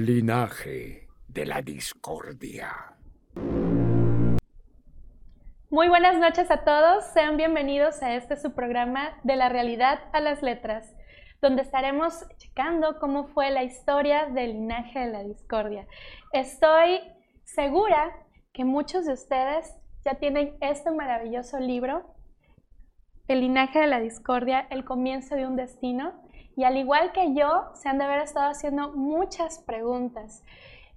Linaje de la discordia. Muy buenas noches a todos, sean bienvenidos a este su programa de la realidad a las letras, donde estaremos checando cómo fue la historia del linaje de la discordia. Estoy segura que muchos de ustedes ya tienen este maravilloso libro, El linaje de la discordia, el comienzo de un destino, y al igual que yo, se han de haber estado haciendo muchas preguntas.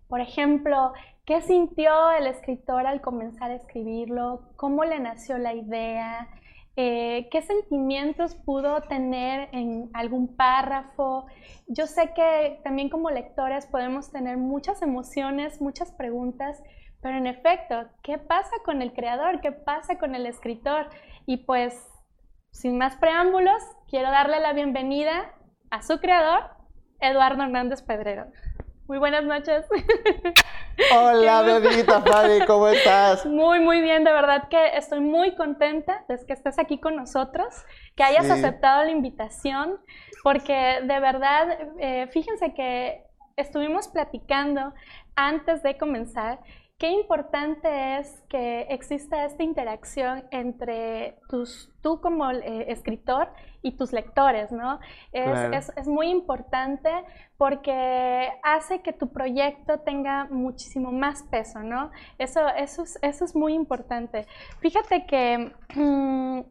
Por ejemplo, ¿qué sintió el escritor al comenzar a escribirlo? ¿Cómo le nació la idea? Eh, ¿Qué sentimientos pudo tener en algún párrafo? Yo sé que también como lectores podemos tener muchas emociones, muchas preguntas, pero en efecto, ¿qué pasa con el creador? ¿Qué pasa con el escritor? Y pues, sin más preámbulos, quiero darle la bienvenida a su creador, Eduardo Hernández Pedrero. Muy buenas noches. Hola, bebita Fabi, ¿cómo estás? Muy, muy bien, de verdad que estoy muy contenta de que estés aquí con nosotros, que hayas aceptado la invitación, porque de verdad, eh, fíjense que estuvimos platicando antes de comenzar qué importante es que exista esta interacción entre tus, tú como eh, escritor y tus lectores, ¿no? Es, es, muy importante porque hace que tu proyecto tenga muchísimo más peso, ¿no? Eso, eso, es, eso es muy importante. Fíjate que... Mm,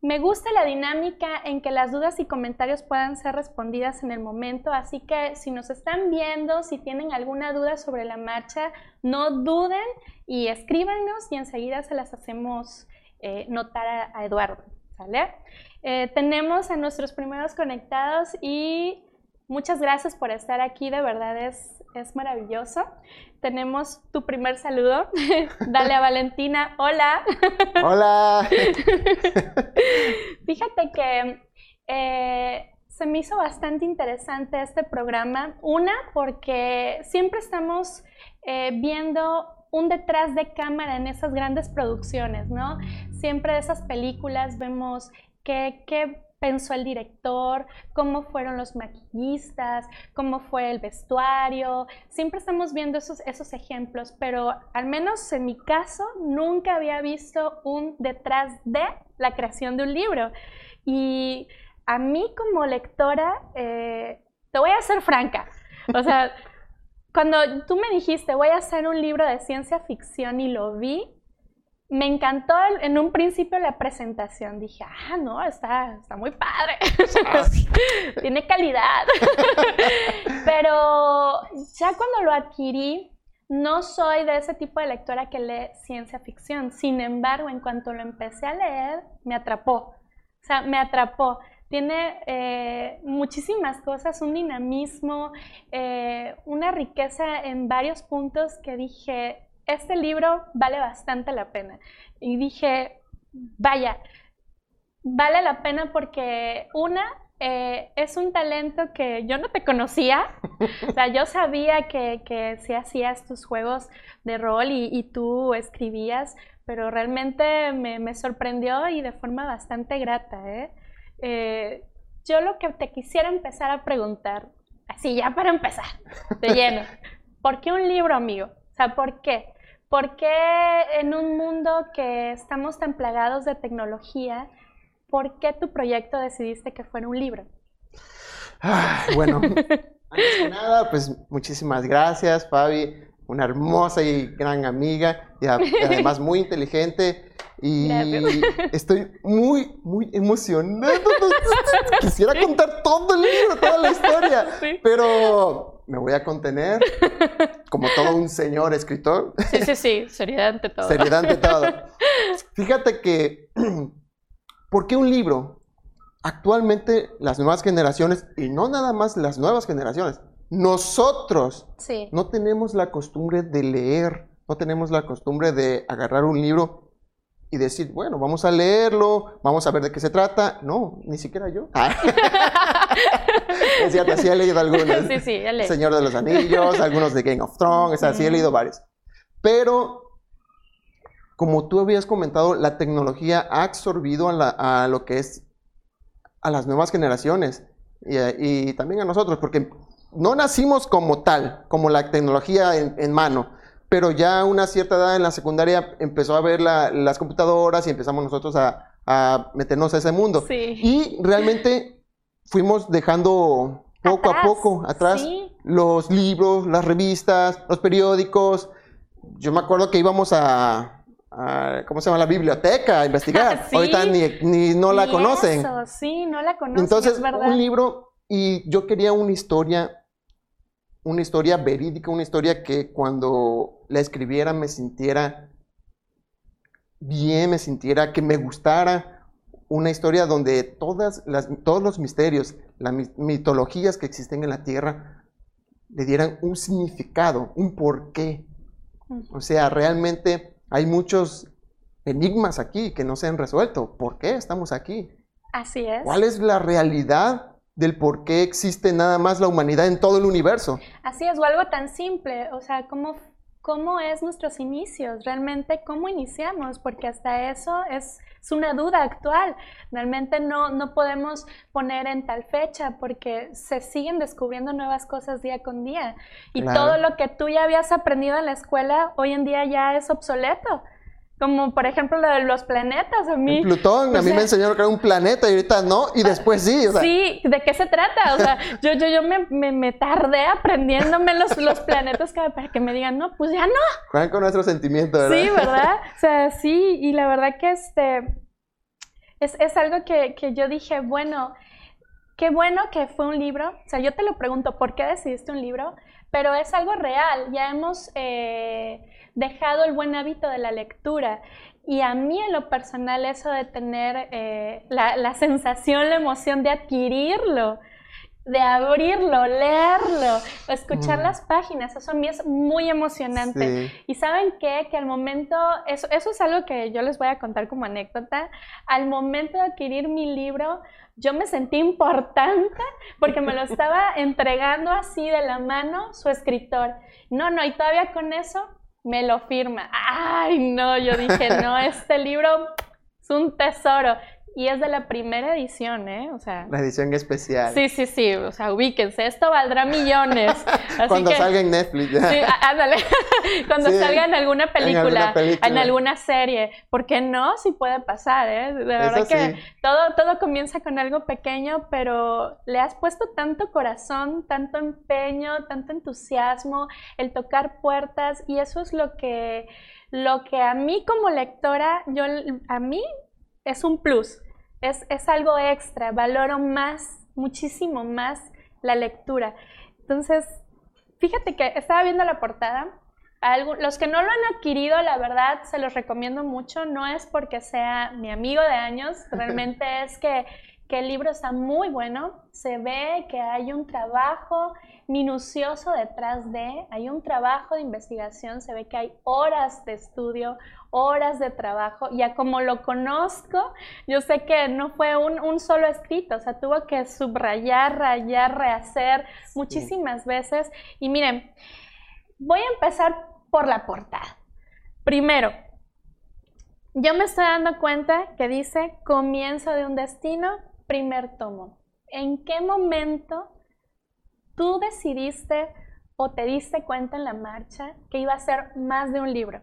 me gusta la dinámica en que las dudas y comentarios puedan ser respondidas en el momento, así que si nos están viendo, si tienen alguna duda sobre la marcha, no duden y escríbanos y enseguida se las hacemos eh, notar a, Eduardo. Eh, tenemos a nuestros primeros conectados y muchas gracias por estar aquí, de verdad es es maravilloso. Tenemos tu primer saludo. Dale a Valentina. Hola. Hola. Fíjate que eh, se me hizo bastante interesante este programa. Una, porque siempre estamos eh, viendo un detrás de cámara en esas grandes producciones, ¿no? Siempre de esas películas vemos qué, qué pensó el director, cómo fueron los maquillistas, cómo fue el vestuario. Siempre estamos viendo esos, esos ejemplos, pero al menos en mi caso nunca había visto un detrás de la creación de un libro. Y a mí como lectora, eh, te voy a ser franca, o sea, cuando tú me dijiste voy a hacer un libro de ciencia ficción y lo vi, me encantó en un principio la presentación. Dije, ah, no, está, está muy padre. Tiene calidad. Pero ya cuando lo adquirí, no soy de ese tipo de lectora que lee ciencia ficción. Sin embargo, en cuanto lo empecé a leer, me atrapó. O sea, me atrapó. Tiene eh, muchísimas cosas, un dinamismo, eh, una riqueza en varios puntos que dije, este libro vale bastante la pena. Y dije, vaya, vale la pena porque una, eh, es un talento que yo no te conocía. o sea, yo sabía que, que si hacías tus juegos de rol y, tú escribías, pero realmente me, sorprendió y de forma bastante grata. ¿eh? ¿eh? yo lo que te quisiera empezar a preguntar, así ya para empezar, de lleno, ¿por qué un libro, amigo? O sea, ¿por qué? ¿Por qué en un mundo que estamos tan plagados de tecnología, por qué tu proyecto decidiste que fuera un libro? bueno, antes que nada, pues muchísimas gracias, Fabi, una hermosa y gran amiga y además muy inteligente. Y estoy muy, muy emocionado. Quisiera contar todo el libro, toda la historia, pero me voy a contener como todo un señor escritor. Sí, sí, sí, seriedad ante todo. Seriedad ante todo. Fíjate que, ¿por qué un libro? Actualmente las nuevas generaciones, y no nada más las nuevas generaciones, nosotros no tenemos la costumbre de leer, no tenemos la costumbre de agarrar un libro y decir, bueno, vamos a leerlo, vamos a ver de qué se trata. No, ni siquiera yo. es cierto, sí he leído algunos. Sí, sí. Señor de los Anillos, algunos de Game of Thrones, o sí he leído varios. Pero, como tú habías comentado, la tecnología ha absorbido a, lo que es a las nuevas generaciones y, y también a nosotros, porque no nacimos como tal, como la tecnología en, mano, pero ya a una cierta edad en la secundaria empezó a ver las computadoras y empezamos nosotros a, meternos a ese mundo. Y realmente fuimos dejando poco a poco atrás los libros, las revistas, los periódicos. Yo me acuerdo que íbamos a, ¿cómo se llama? La biblioteca a investigar. Ahorita ni, no la conocen. sí, no la conocen. Entonces, un libro y yo quería una historia, una historia verídica, una historia que cuando la escribiera me sintiera bien, me sintiera que me gustara. Una historia donde todas las, todos los misterios, las mitologías que existen en la Tierra, le dieran un significado, un porqué. O sea, realmente hay muchos enigmas aquí que no se han resuelto. ¿Por qué estamos aquí? Así es. ¿Cuál es la realidad del por qué existe nada más la humanidad en todo el universo. Así es, o algo tan simple, o sea, ¿cómo, cómo es nuestros inicios? Realmente, ¿cómo iniciamos? Porque hasta eso es, es una duda actual. Realmente no, no podemos poner en tal fecha porque se siguen descubriendo nuevas cosas día con día. Y todo lo que tú ya habías aprendido en la escuela hoy en día ya es obsoleto. Como por ejemplo lo de los planetas, a mí. Plutón, a mí me enseñaron que era un planeta y ahorita no, y después sí. O sea. Sí, ¿de qué se trata? O sea, yo, yo, yo me, me, tardé aprendiéndome los, los planetas para que me digan, no, pues ya no. Juegan con nuestro sentimiento, ¿verdad? Sí, ¿verdad? O sea, sí, y la verdad que este. Es, es algo que, que yo dije, bueno, qué bueno que fue un libro. O sea, yo te lo pregunto, ¿por qué decidiste un libro? Pero es algo real. Ya hemos. Eh, dejado el buen hábito de la lectura. Y a mí en lo personal eso de tener eh, la, sensación, la emoción de adquirirlo, de abrirlo, leerlo, escuchar mm. las páginas, eso a mí es muy emocionante. Y saben qué, que al momento, eso, eso es algo que yo les voy a contar como anécdota, al momento de adquirir mi libro, yo me sentí importante porque me lo estaba entregando así de la mano su escritor. No, no, y todavía con eso me lo firma. Ay, no, yo dije, no, este libro es un tesoro. Y es de la primera edición, ¿eh? O sea. La edición especial. Sí, sí, sí. O sea, ubíquense. Esto valdrá millones. Cuando salga en Netflix. Ya. Sí, ándale. Cuando salga en alguna, película, en alguna serie. ¿Por qué no? Sí puede pasar, ¿eh? De verdad que todo, todo comienza con algo pequeño, pero le has puesto tanto corazón, tanto empeño, tanto entusiasmo, el tocar puertas. Y eso es lo que, lo que a mí como lectora, yo, a mí es un plus es, algo extra, valoro más, muchísimo más la lectura. Entonces, fíjate que estaba viendo la portada. los que no lo han adquirido, la verdad, se los recomiendo mucho. No es porque sea mi amigo de años, realmente es que, que el libro está muy bueno. Se ve que hay un trabajo minucioso detrás de, hay un trabajo de investigación, se ve que hay horas de estudio, horas de trabajo. Ya como lo conozco, yo sé que no fue un, solo escrito, o sea, tuvo que subrayar, rayar, rehacer muchísimas veces. Y miren, voy a empezar por la portada. Primero, yo me estoy dando cuenta que dice comienzo de un destino, primer tomo. ¿En qué momento tú decidiste o te diste cuenta en la marcha que iba a ser más de un libro?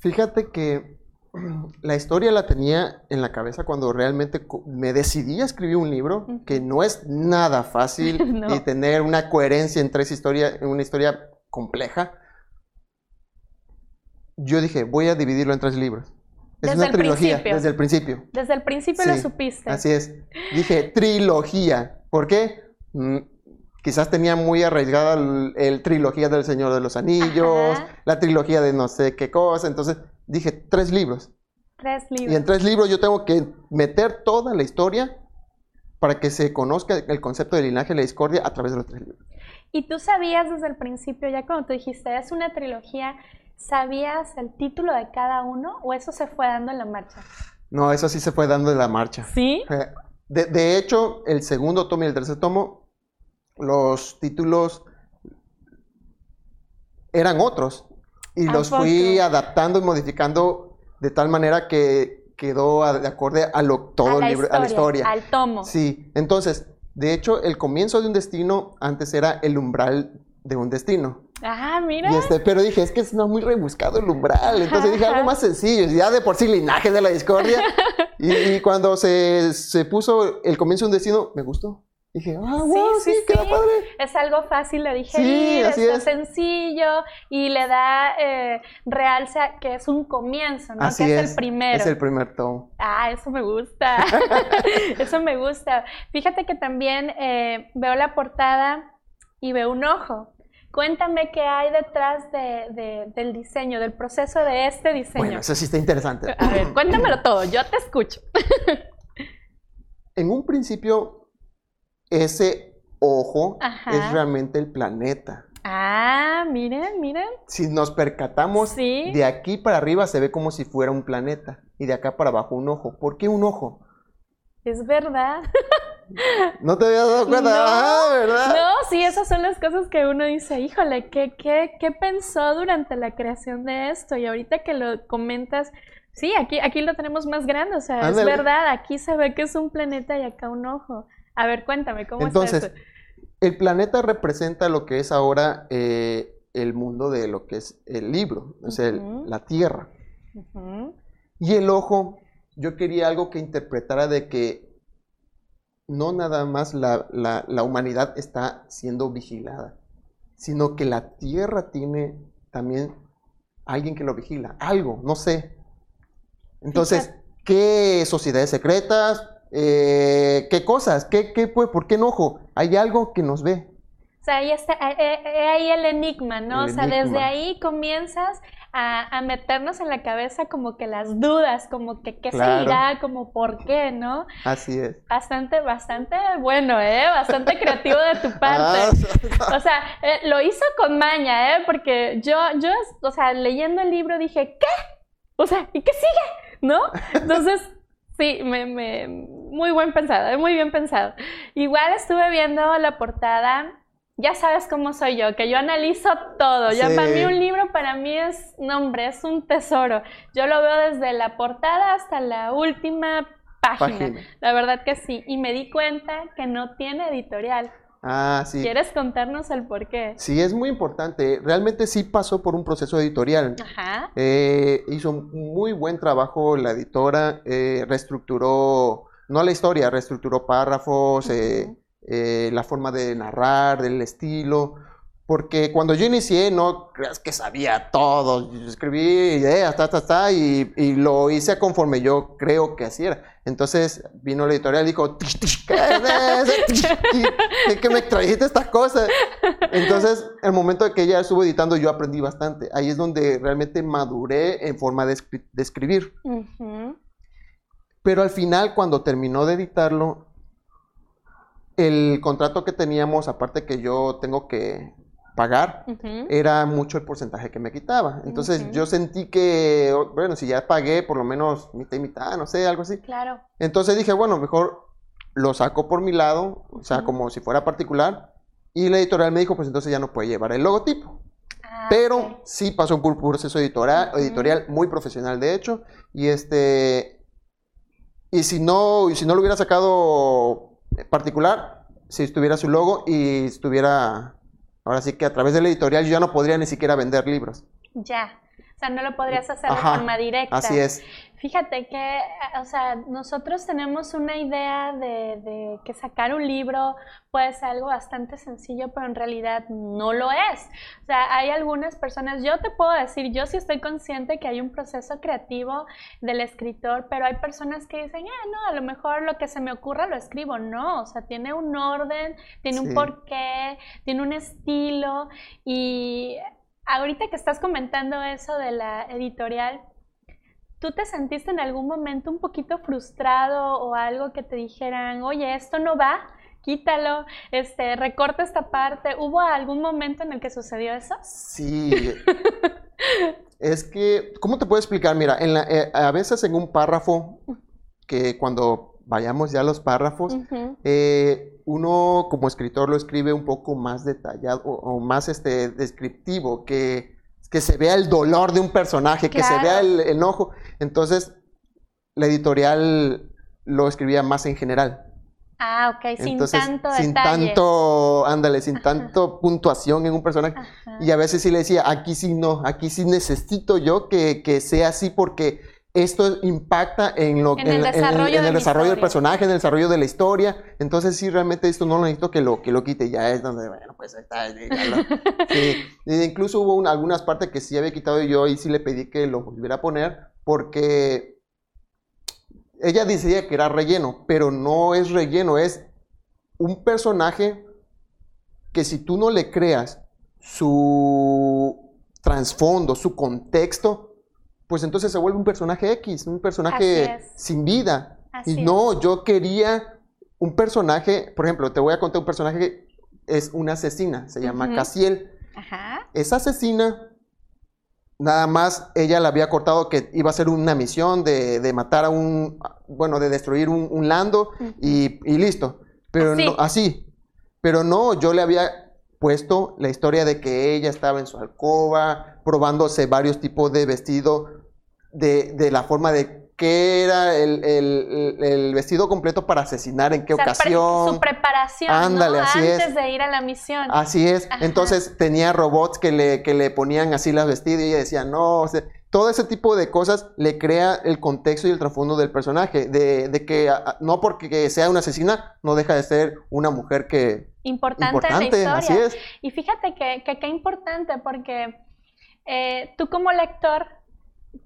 Fíjate que la historia la tenía en la cabeza cuando realmente me decidí a escribir un libro, que no es nada fácil y tener una coherencia en tres historias, en una historia compleja. Yo dije, voy a dividirlo en tres libros. Es una trilogía, desde el principio. Desde el principio lo supiste. Así es. Dije, trilogía. ¿Por qué? Mm, quizás tenía muy arraigada el, trilogía del Señor de los Anillos, la trilogía de no sé qué cosa. Entonces dije, tres libros. Tres libros. Y en tres libros yo tengo que meter toda la historia para que se conozca el concepto de linaje y la discordia a través de los tres libros. ¿Y tú sabías desde el principio, ya cuando tú dijiste, es una trilogía, sabías el título de cada uno o eso se fue dando en la marcha? No, eso sí se fue dando en la marcha. ¿Sí? De, de hecho, el segundo tomo y el tercer tomo los títulos eran otros y los fui adaptando y modificando de tal manera que quedó de acorde a lo todo el libro, a la historia. Al tomo. Sí, entonces De hecho, el comienzo de un destino antes era el umbral de un destino. Ah, mira. Y este, pero dije, es que es no muy rebuscado el umbral. Entonces dije algo más sencillo, ya de por sí linaje de la discordia. y, y cuando se, se puso el comienzo de un destino, me gustó. Dije, ah, wow, sí, sí, queda padre. Es algo fácil de digerir, es, es, sencillo y le da eh, realce que es un comienzo, ¿no? Así que es, el primero. Es el primer tomo. Ah, eso me gusta. eso me gusta. Fíjate que también eh, veo la portada y veo un ojo. Cuéntame qué hay detrás de, de, del diseño, del proceso de este diseño. Bueno, eso sí está interesante. A ver, cuéntamelo todo, yo te escucho. en un principio, ese ojo Ajá. es realmente el planeta. Ah, miren, miren. Si nos percatamos, ¿Sí? de aquí para arriba se ve como si fuera un planeta y de acá para abajo un ojo. ¿Por qué un ojo? Es verdad. ¿No te habías dado cuenta? No, ah, ¿verdad? No, sí, esas son las cosas que uno dice, híjole, ¿qué, qué, ¿qué pensó durante la creación de esto? Y ahorita que lo comentas, sí, aquí, aquí lo tenemos más grande, o sea, Ándale. es verdad, aquí se ve que es un planeta y acá un ojo. A ver, cuéntame, ¿cómo Entonces, es eso? el planeta representa lo que es ahora eh, el mundo de lo que es el libro, o sea, el, uh -huh. la Tierra. Uh -huh. Y el ojo, yo quería algo que interpretara de que no nada más la, la, la, humanidad está siendo vigilada, sino que la Tierra tiene también alguien que lo vigila, algo, no sé. Entonces, ¿qué sociedades secretas? Eh, ¿Qué cosas? ¿Qué, qué, pues, ¿Por qué enojo? Hay algo que nos ve. O sea, ahí está, ahí el enigma, ¿no? El o sea, enigma. desde ahí comienzas a, a, meternos en la cabeza como que las dudas, como que qué claro. seguirá, como por qué, ¿no? Así es. Bastante, bastante bueno, ¿eh? Bastante creativo de tu parte. Ah, o sea, eh, lo hizo con maña, ¿eh? Porque yo, yo, o sea, leyendo el libro dije, ¿qué? O sea, ¿y qué sigue? ¿No? Entonces, sí, me, me, muy buen pensado, ¿eh? muy bien pensado. Igual estuve viendo la portada ya sabes cómo soy yo, que yo analizo todo. Ya sí. para mí un libro para mí es, no hombre, es un tesoro. Yo lo veo desde la portada hasta la última página. página. La verdad que sí. Y me di cuenta que no tiene editorial. Ah, sí. ¿Quieres contarnos el por qué? Sí, es muy importante. Realmente sí pasó por un proceso editorial. Ajá. Eh, hizo muy buen trabajo la editora, eh, reestructuró, no la historia, reestructuró párrafos, uh -huh. eh, eh, la forma de narrar, del estilo. Porque cuando yo inicié, no creas que sabía todo. Yo escribí ideas, ta, ta, ta, y, y, lo hice conforme yo creo que así era. Entonces vino la editorial y dijo: ¿Qué que me trajiste estas cosas? Entonces, el momento de que ella estuvo editando, yo aprendí bastante. Ahí es donde realmente maduré en forma de, de escribir. Uh -huh. Pero al final, cuando terminó de editarlo, el contrato que teníamos, aparte que yo tengo que pagar, uh -huh. era mucho el porcentaje que me quitaba. Entonces uh -huh. yo sentí que, bueno, si ya pagué por lo menos mitad y mitad, no sé, algo así. Claro. Entonces dije, bueno, mejor lo saco por mi lado, o sea, como si fuera particular. Y la editorial me dijo, pues entonces ya no puede llevar el logotipo. Ah, Pero okay. sí pasó por un proceso editorial, editorial muy profesional, de hecho. Y este. Y si no, y si no lo hubiera sacado particular, si estuviera su logo y estuviera, ahora sí que a través de la editorial yo ya no podría ni siquiera vender libros. Ya, o sea, no lo podrías hacer Ajá, de forma directa. Así es. Fíjate que, o sea, nosotros tenemos una idea de, de, que sacar un libro puede ser algo bastante sencillo, pero en realidad no lo es. O sea, hay algunas personas, yo te puedo decir, yo sí estoy consciente que hay un proceso creativo del escritor, pero hay personas que dicen, ah, no, a lo mejor lo que se me ocurra lo escribo. No, o sea, tiene un orden, tiene sí. un porqué, tiene un estilo y ahorita que estás comentando eso de la editorial, ¿Tú te sentiste en algún momento un poquito frustrado o algo que te dijeran, oye, esto no va, quítalo, este, recorta esta parte? ¿Hubo algún momento en el que sucedió eso? Sí. es que, ¿cómo te puedo explicar? Mira, en la, eh, a veces en un párrafo, que cuando vayamos ya a los párrafos, uh -huh. eh, uno como escritor lo escribe un poco más detallado o, o más este, descriptivo, que que se vea el dolor de un personaje, claro. que se vea el enojo. Entonces, la editorial lo escribía más en general. Ah, ok, sin Entonces, tanto sin detalle. tanto, ándale, sin tanto puntuación en un personaje. Ajá. Y a veces sí le decía, aquí sí no, aquí sí necesito yo que, que sea así porque esto impacta en, lo, En el la- desarrollo en el desarrollo del personaje, en el desarrollo de la historia. Entonces sí, realmente esto no lo necesito que lo, que lo quite. Ya es donde, bueno, pues está. ya sí. Incluso hubo un- algunas partes que sí había quitado yo y sí le pedí que lo volviera a poner porque ella decía que era relleno, pero no es relleno, es un personaje que si tú no le creas su trasfondo, su contexto, pues entonces se vuelve un personaje X, un personaje sin vida. Así y no, yo quería un personaje, por ejemplo, te voy a contar un personaje que es una asesina, se llama Ujú. Casiel. Ajá. Esa asesina, nada más ella le había cortado que iba a ser una misión de, de matar a un, bueno, de destruir un, un lando y, y listo. Pero Así. no, así. Pero no, yo le había puesto la historia de que ella estaba en su alcoba, probándose varios tipos de vestido, de, de la forma de qué era el, el- vestido completo para asesinar, en qué O sea, pre- ocasión. su preparación, Ándale, ¿no? así Antes es. de ir a la misión. Así es. Ajá. Entonces tenía robots que le, que le ponían así las vestidas y ella decía, no, o sea, todo ese tipo de cosas le crea el contexto y el trasfondo del personaje, de, de que a- no porque sea una asesina, no deja de ser una mujer que Importante, importante, en la así historia. es. Y fíjate que que qué importante porque eh, tú como lector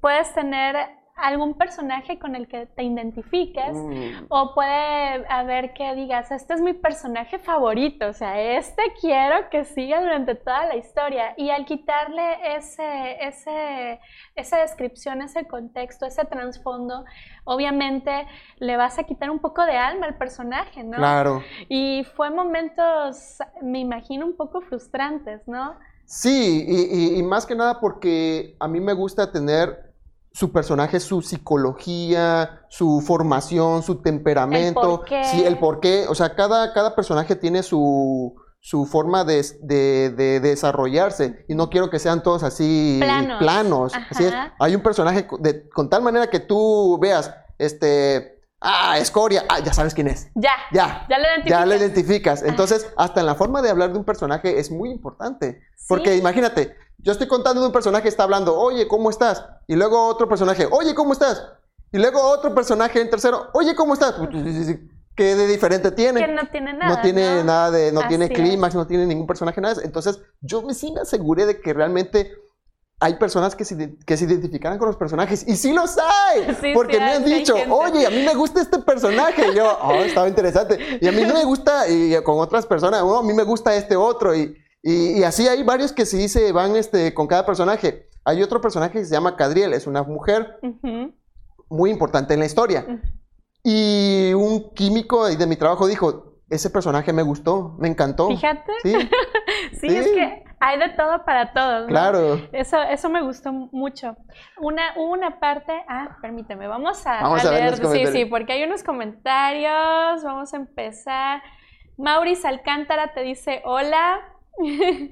puedes tener algún personaje con el que te identifiques Mm, o puede haber que digas, este es mi personaje favorito, o sea, este quiero que siga durante toda la historia. Y al quitarle ese, ese, esa descripción, ese contexto, ese trasfondo, obviamente le vas a quitar un poco de alma al personaje, ¿no? Claro. Y fue momentos, me imagino, un poco frustrantes, ¿no? Sí, y, y- y más que nada porque a mí me gusta tener su personaje, su psicología, su formación, su temperamento, porqué. sí, el porqué, o sea, cada, cada personaje tiene su, su forma de, de- de desarrollarse y no quiero que sean todos así Planos. planos, así es. Hay un personaje de- con tal manera que tú veas, este, ah, escoria, ah, ya sabes quién es, Ya, ya, ya lo ya identificas. lo identificas. Entonces, hasta en la forma de hablar de un personaje es muy importante. Porque imagínate, yo estoy contando de un personaje que está hablando, oye, ¿cómo estás? Y luego otro personaje, oye, ¿cómo estás? Y luego otro personaje en tercero, oye, ¿cómo estás? ¿Qué de diferente tiene? Que no tiene nada. no tiene ¿no? nada de, no tiene clímax, no tiene ningún personaje nada. Entonces, yo me, sí me aseguré de que realmente hay personas que se, que se identificaran con los personajes. Y sí los hay. Sí, porque sí me han dicho, gente. oye, a mí me gusta este personaje. Y yo, oh, estaba interesante. Y a mí no me gusta, y con otras personas, oh, a mí me gusta este otro. Y, y, y así hay varios que sí se van este, con cada personaje. Hay otro personaje que se llama Cadriel, es una mujer Ujú. muy importante en la historia. Ujú. Y un químico de mi trabajo dijo, ese personaje me gustó, me encantó. Fíjate. Sí, Sí, Sí. es que hay de todo para todos. ¿no? claro. Eso, eso me gustó mucho. Una, una parte, ah, permíteme, vamos a, Vamos a los sí, sí, porque hay unos comentarios, vamos a empezar. Maurice Alcántara te dice, hola.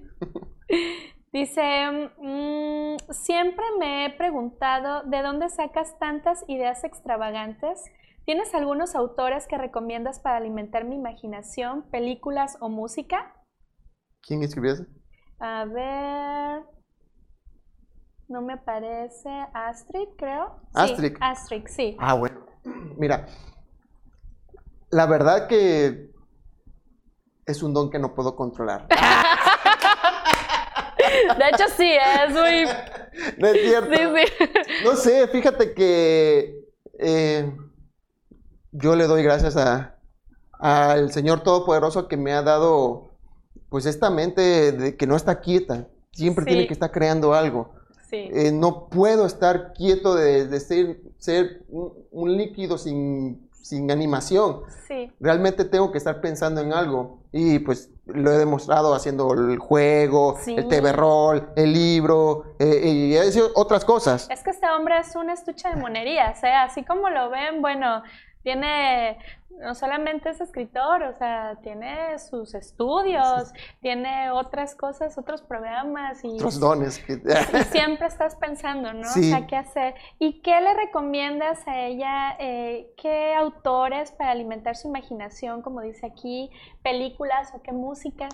dice, mm, siempre me he preguntado de dónde sacas tantas ideas extravagantes. ¿Tienes algunos autores que recomiendas para alimentar mi imaginación, películas o música? ¿Quién escribió eso? A ver. No me aparece. Astrid, creo. Sí, Astrid. Astrid, sí. Ah, bueno. Mira, la verdad que es un don que no puedo controlar. De hecho, sí, es muy. No es cierto. Sí, sí. No sé, fíjate que eh, yo le doy gracias a al Señor Todopoderoso que me ha dado pues esta mente de que no está quieta, siempre Sí. tiene que estar creando algo. Sí. Eh, no puedo estar quieto de, de ser, ser un, un líquido sin, sin animación. Sí. Realmente tengo que estar pensando en algo. Y pues lo he demostrado haciendo el juego, Sí. el TV roll, el libro eh, y otras cosas. Es que este hombre es un estuche de monerías, ¿eh? Así como lo ven, bueno, tiene, no solamente es escritor, o sea, tiene sus estudios, tiene otras cosas, otros programas y... Otros dones. y siempre estás pensando, ¿no? O sea, ¿qué hacer? ¿Y qué le recomiendas a ella? Eh, ¿Qué autores para alimentar su imaginación, como dice aquí, películas o qué música?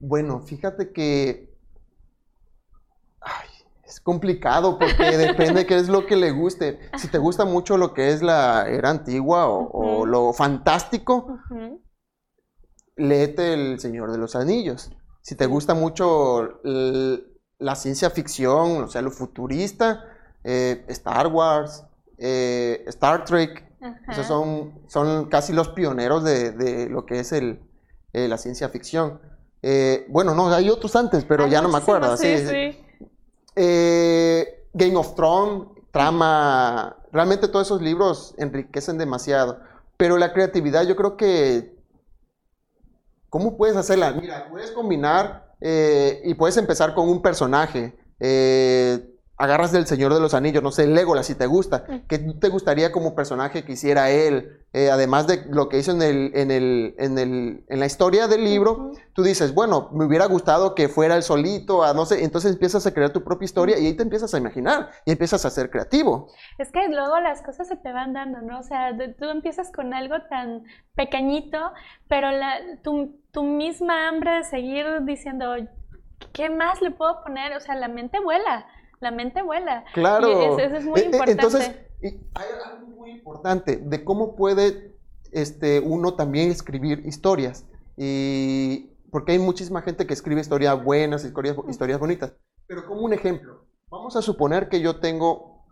Bueno, fíjate que... Ay, es complicado porque depende qué es lo que le guste. Si te gusta mucho lo que es la era antigua o, lo fantástico, léete El Señor de los Anillos. Si te gusta mucho la ciencia ficción, o sea, lo futurista, eh, Star Wars, eh, Star Trek, esos son, son casi los pioneros de, lo que es el, eh, la ciencia ficción. bueno, no, hay otros antes, pero ya no me acuerdo. sí. sí. Eh, Game of Thrones, trama, realmente todos esos libros enriquecen demasiado. Pero la creatividad yo creo que... ¿Cómo puedes hacerla? Mira, puedes combinar eh, y puedes empezar con un personaje. Eh, agarras del Señor de los Anillos, no sé, Legolas, si te gusta. ¿Qué te gustaría como personaje que hiciera él? Eh, además de lo que hizo en, el, en, el, en, el, en la historia del libro, tú dices, bueno, me hubiera gustado que fuera él solito, a no sé, entonces empiezas a crear tu propia historia y ahí te empiezas a imaginar y empiezas a ser creativo. Es que luego las cosas se te van dando, ¿no? O sea, tú empiezas con algo tan pequeñito, pero la, tu, tu misma hambre de seguir diciendo, ¿qué más le puedo poner? O sea, la mente vuela la mente vuela. Claro. eso, es muy e, e, importante. Entonces, hay algo muy importante de cómo puede este, uno también escribir historias. Y porque hay muchísima gente que escribe historias buenas, historias, historias bonitas. Pero como un ejemplo, vamos a suponer que yo tengo,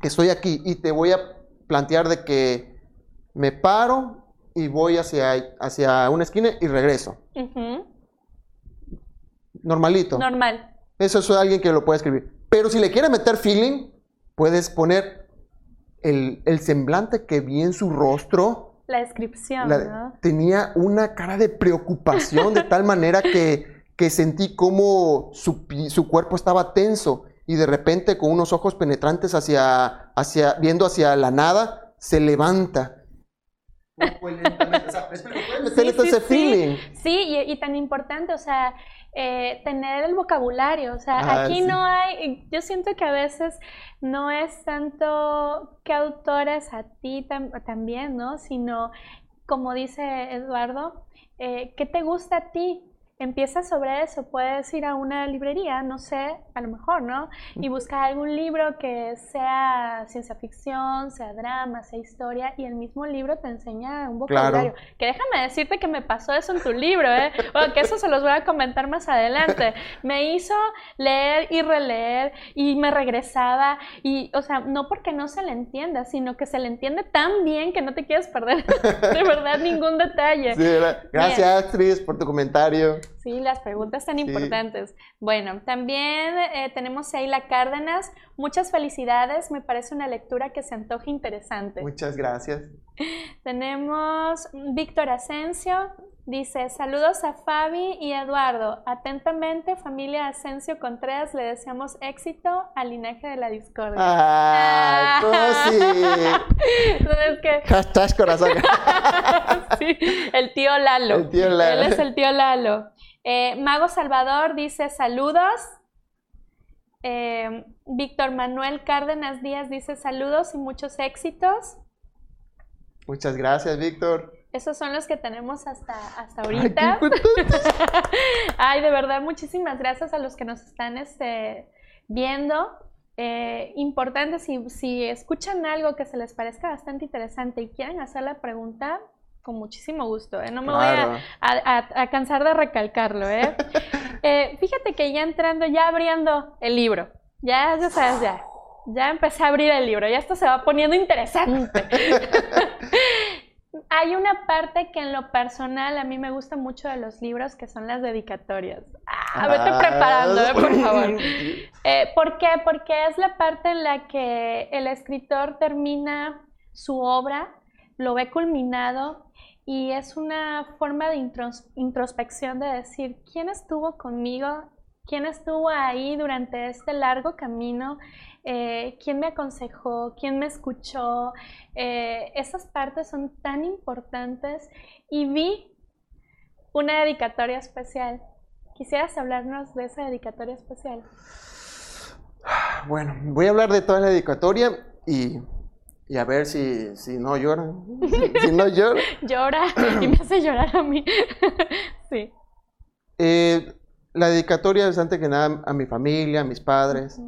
que estoy aquí y te voy a plantear de que me paro y voy hacia, hacia una esquina y regreso. Normalito. Normal. Eso es alguien que lo puede escribir. Pero si le quieres meter feeling, puedes poner el, semblante que vi en su rostro. La descripción, ¿no? Tenía una cara de preocupación de tal manera que, que sentí como su, su, cuerpo estaba tenso y de repente con unos ojos penetrantes hacia, hacia, viendo hacia la nada, se levanta. sí, ese feeling. Sí, y, y, tan importante, o sea, eh, tener el vocabulario. O sea, ah, aquí no hay, yo siento que a veces no es tanto qué autores a ti también, ¿no? Sino, como dice Eduardo, eh, ¿qué te gusta a ti? Empieza sobre eso, puedes ir a una librería, no sé, a lo mejor, ¿no? Y buscar algún libro que sea ciencia ficción, sea drama, sea historia, y el mismo libro te enseña un vocabulario. Que déjame decirte que me pasó eso en tu libro, ¿eh? O que eso se los voy a comentar más adelante. Me hizo leer y releer y me regresaba, y, o sea, no porque no se le entienda, sino que se le entiende tan bien que no te quieres perder de verdad ningún detalle. Sí, gracias, Tris, por tu comentario. Sí, las preguntas tan importantes. Bueno, también eh, tenemos ahí la Cárdenas. Muchas felicidades, me parece una lectura que se antoja interesante. Muchas gracias. Tenemos Víctor Asensio, dice, saludos a Fabi y Eduardo. Atentamente, familia Asensio Contreras, le deseamos éxito al linaje de la discordia. ¡Ah, ah. Entonces, ¿qué? corazón. sí, el tío Lalo. El tío Lalo. Él es el tío Lalo. Eh, Mago Salvador dice saludos. Eh, Víctor Manuel Cárdenas Díaz dice saludos y muchos éxitos. Muchas gracias, Víctor. Esos son los que tenemos hasta, hasta ahorita. Ay, de verdad, muchísimas gracias a los que nos están este, viendo. Eh, importante, si, si escuchan algo que se les parezca bastante interesante y quieren hacer la pregunta, con muchísimo gusto, ¿eh? No me voy a, cansar de recalcarlo, ¿eh? ¿eh? Fíjate que ya entrando, ya abriendo el libro, ya, ya sabes, ya, ya empecé a abrir el libro, ya esto se va poniendo interesante. Hay una parte que en lo personal a mí me gusta mucho de los libros, que son las dedicatorias. Ah, vete ah. preparando, ¿eh? por favor. Eh, ¿Por qué? Porque es la parte en la que el escritor termina su obra, lo ve culminado y es una forma de introspección de decir, ¿quién estuvo conmigo? ¿Quién estuvo ahí durante este largo camino? Eh, ¿Quién me aconsejó? ¿Quién me escuchó? Eh, esas partes son tan importantes y vi una dedicatoria especial. ¿Quisieras hablarnos de esa dedicatoria especial? Bueno, voy a hablar de toda la dedicatoria y, a ver si, si no lloran. si no lloran. Llora y me hace llorar a mí. sí. Eh, la dedicatoria es antes que nada a mi familia, a mis padres,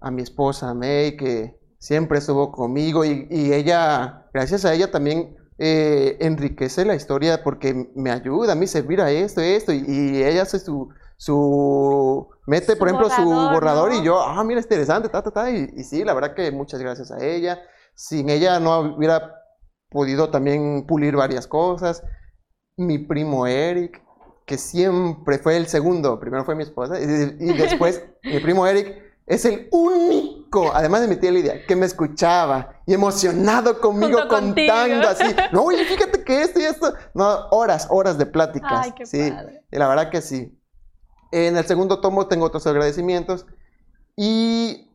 a mi esposa May, que siempre estuvo conmigo y, ella, gracias a ella también eh, enriquece la historia porque me ayuda a mí servir a esto, esto, y, ella hace su, su mete, por ejemplo, su borrador y yo, ah, mira, es interesante, ta, ta, ta, y, y, sí, la verdad que muchas gracias a ella. Sin ella no hubiera podido también pulir varias cosas. Mi primo Eric, que siempre fue el segundo, primero fue mi esposa y, después mi primo Eric es el único, además de mi tía Lidia, que me escuchaba y emocionado conmigo contando así. No, oye, fíjate que esto y esto. No, horas, horas de pláticas. Ay, qué sí, padre. y la verdad que sí. En el segundo tomo tengo otros agradecimientos y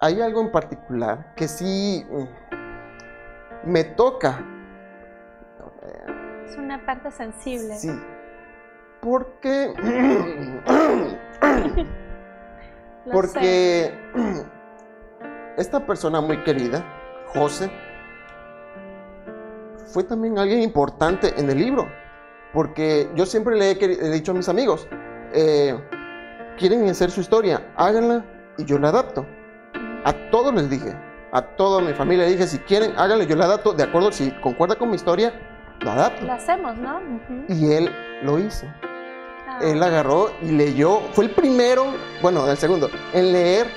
hay algo en particular que sí mm, me toca. Es una parte sensible. Sí, porque. porque esta persona muy querida, José, fue también alguien importante en el libro. Porque yo siempre le he, dicho a mis amigos, eh, quieren hacer su historia, háganla y yo la adapto. A todos les dije, a toda mi familia le dije, si quieren, háganla, yo la adapto, de acuerdo, si concuerda con mi historia, lo adapto. Lo hacemos, ¿no? Y él lo hizo él agarró y leyó, fue el primero, bueno, el segundo, en leer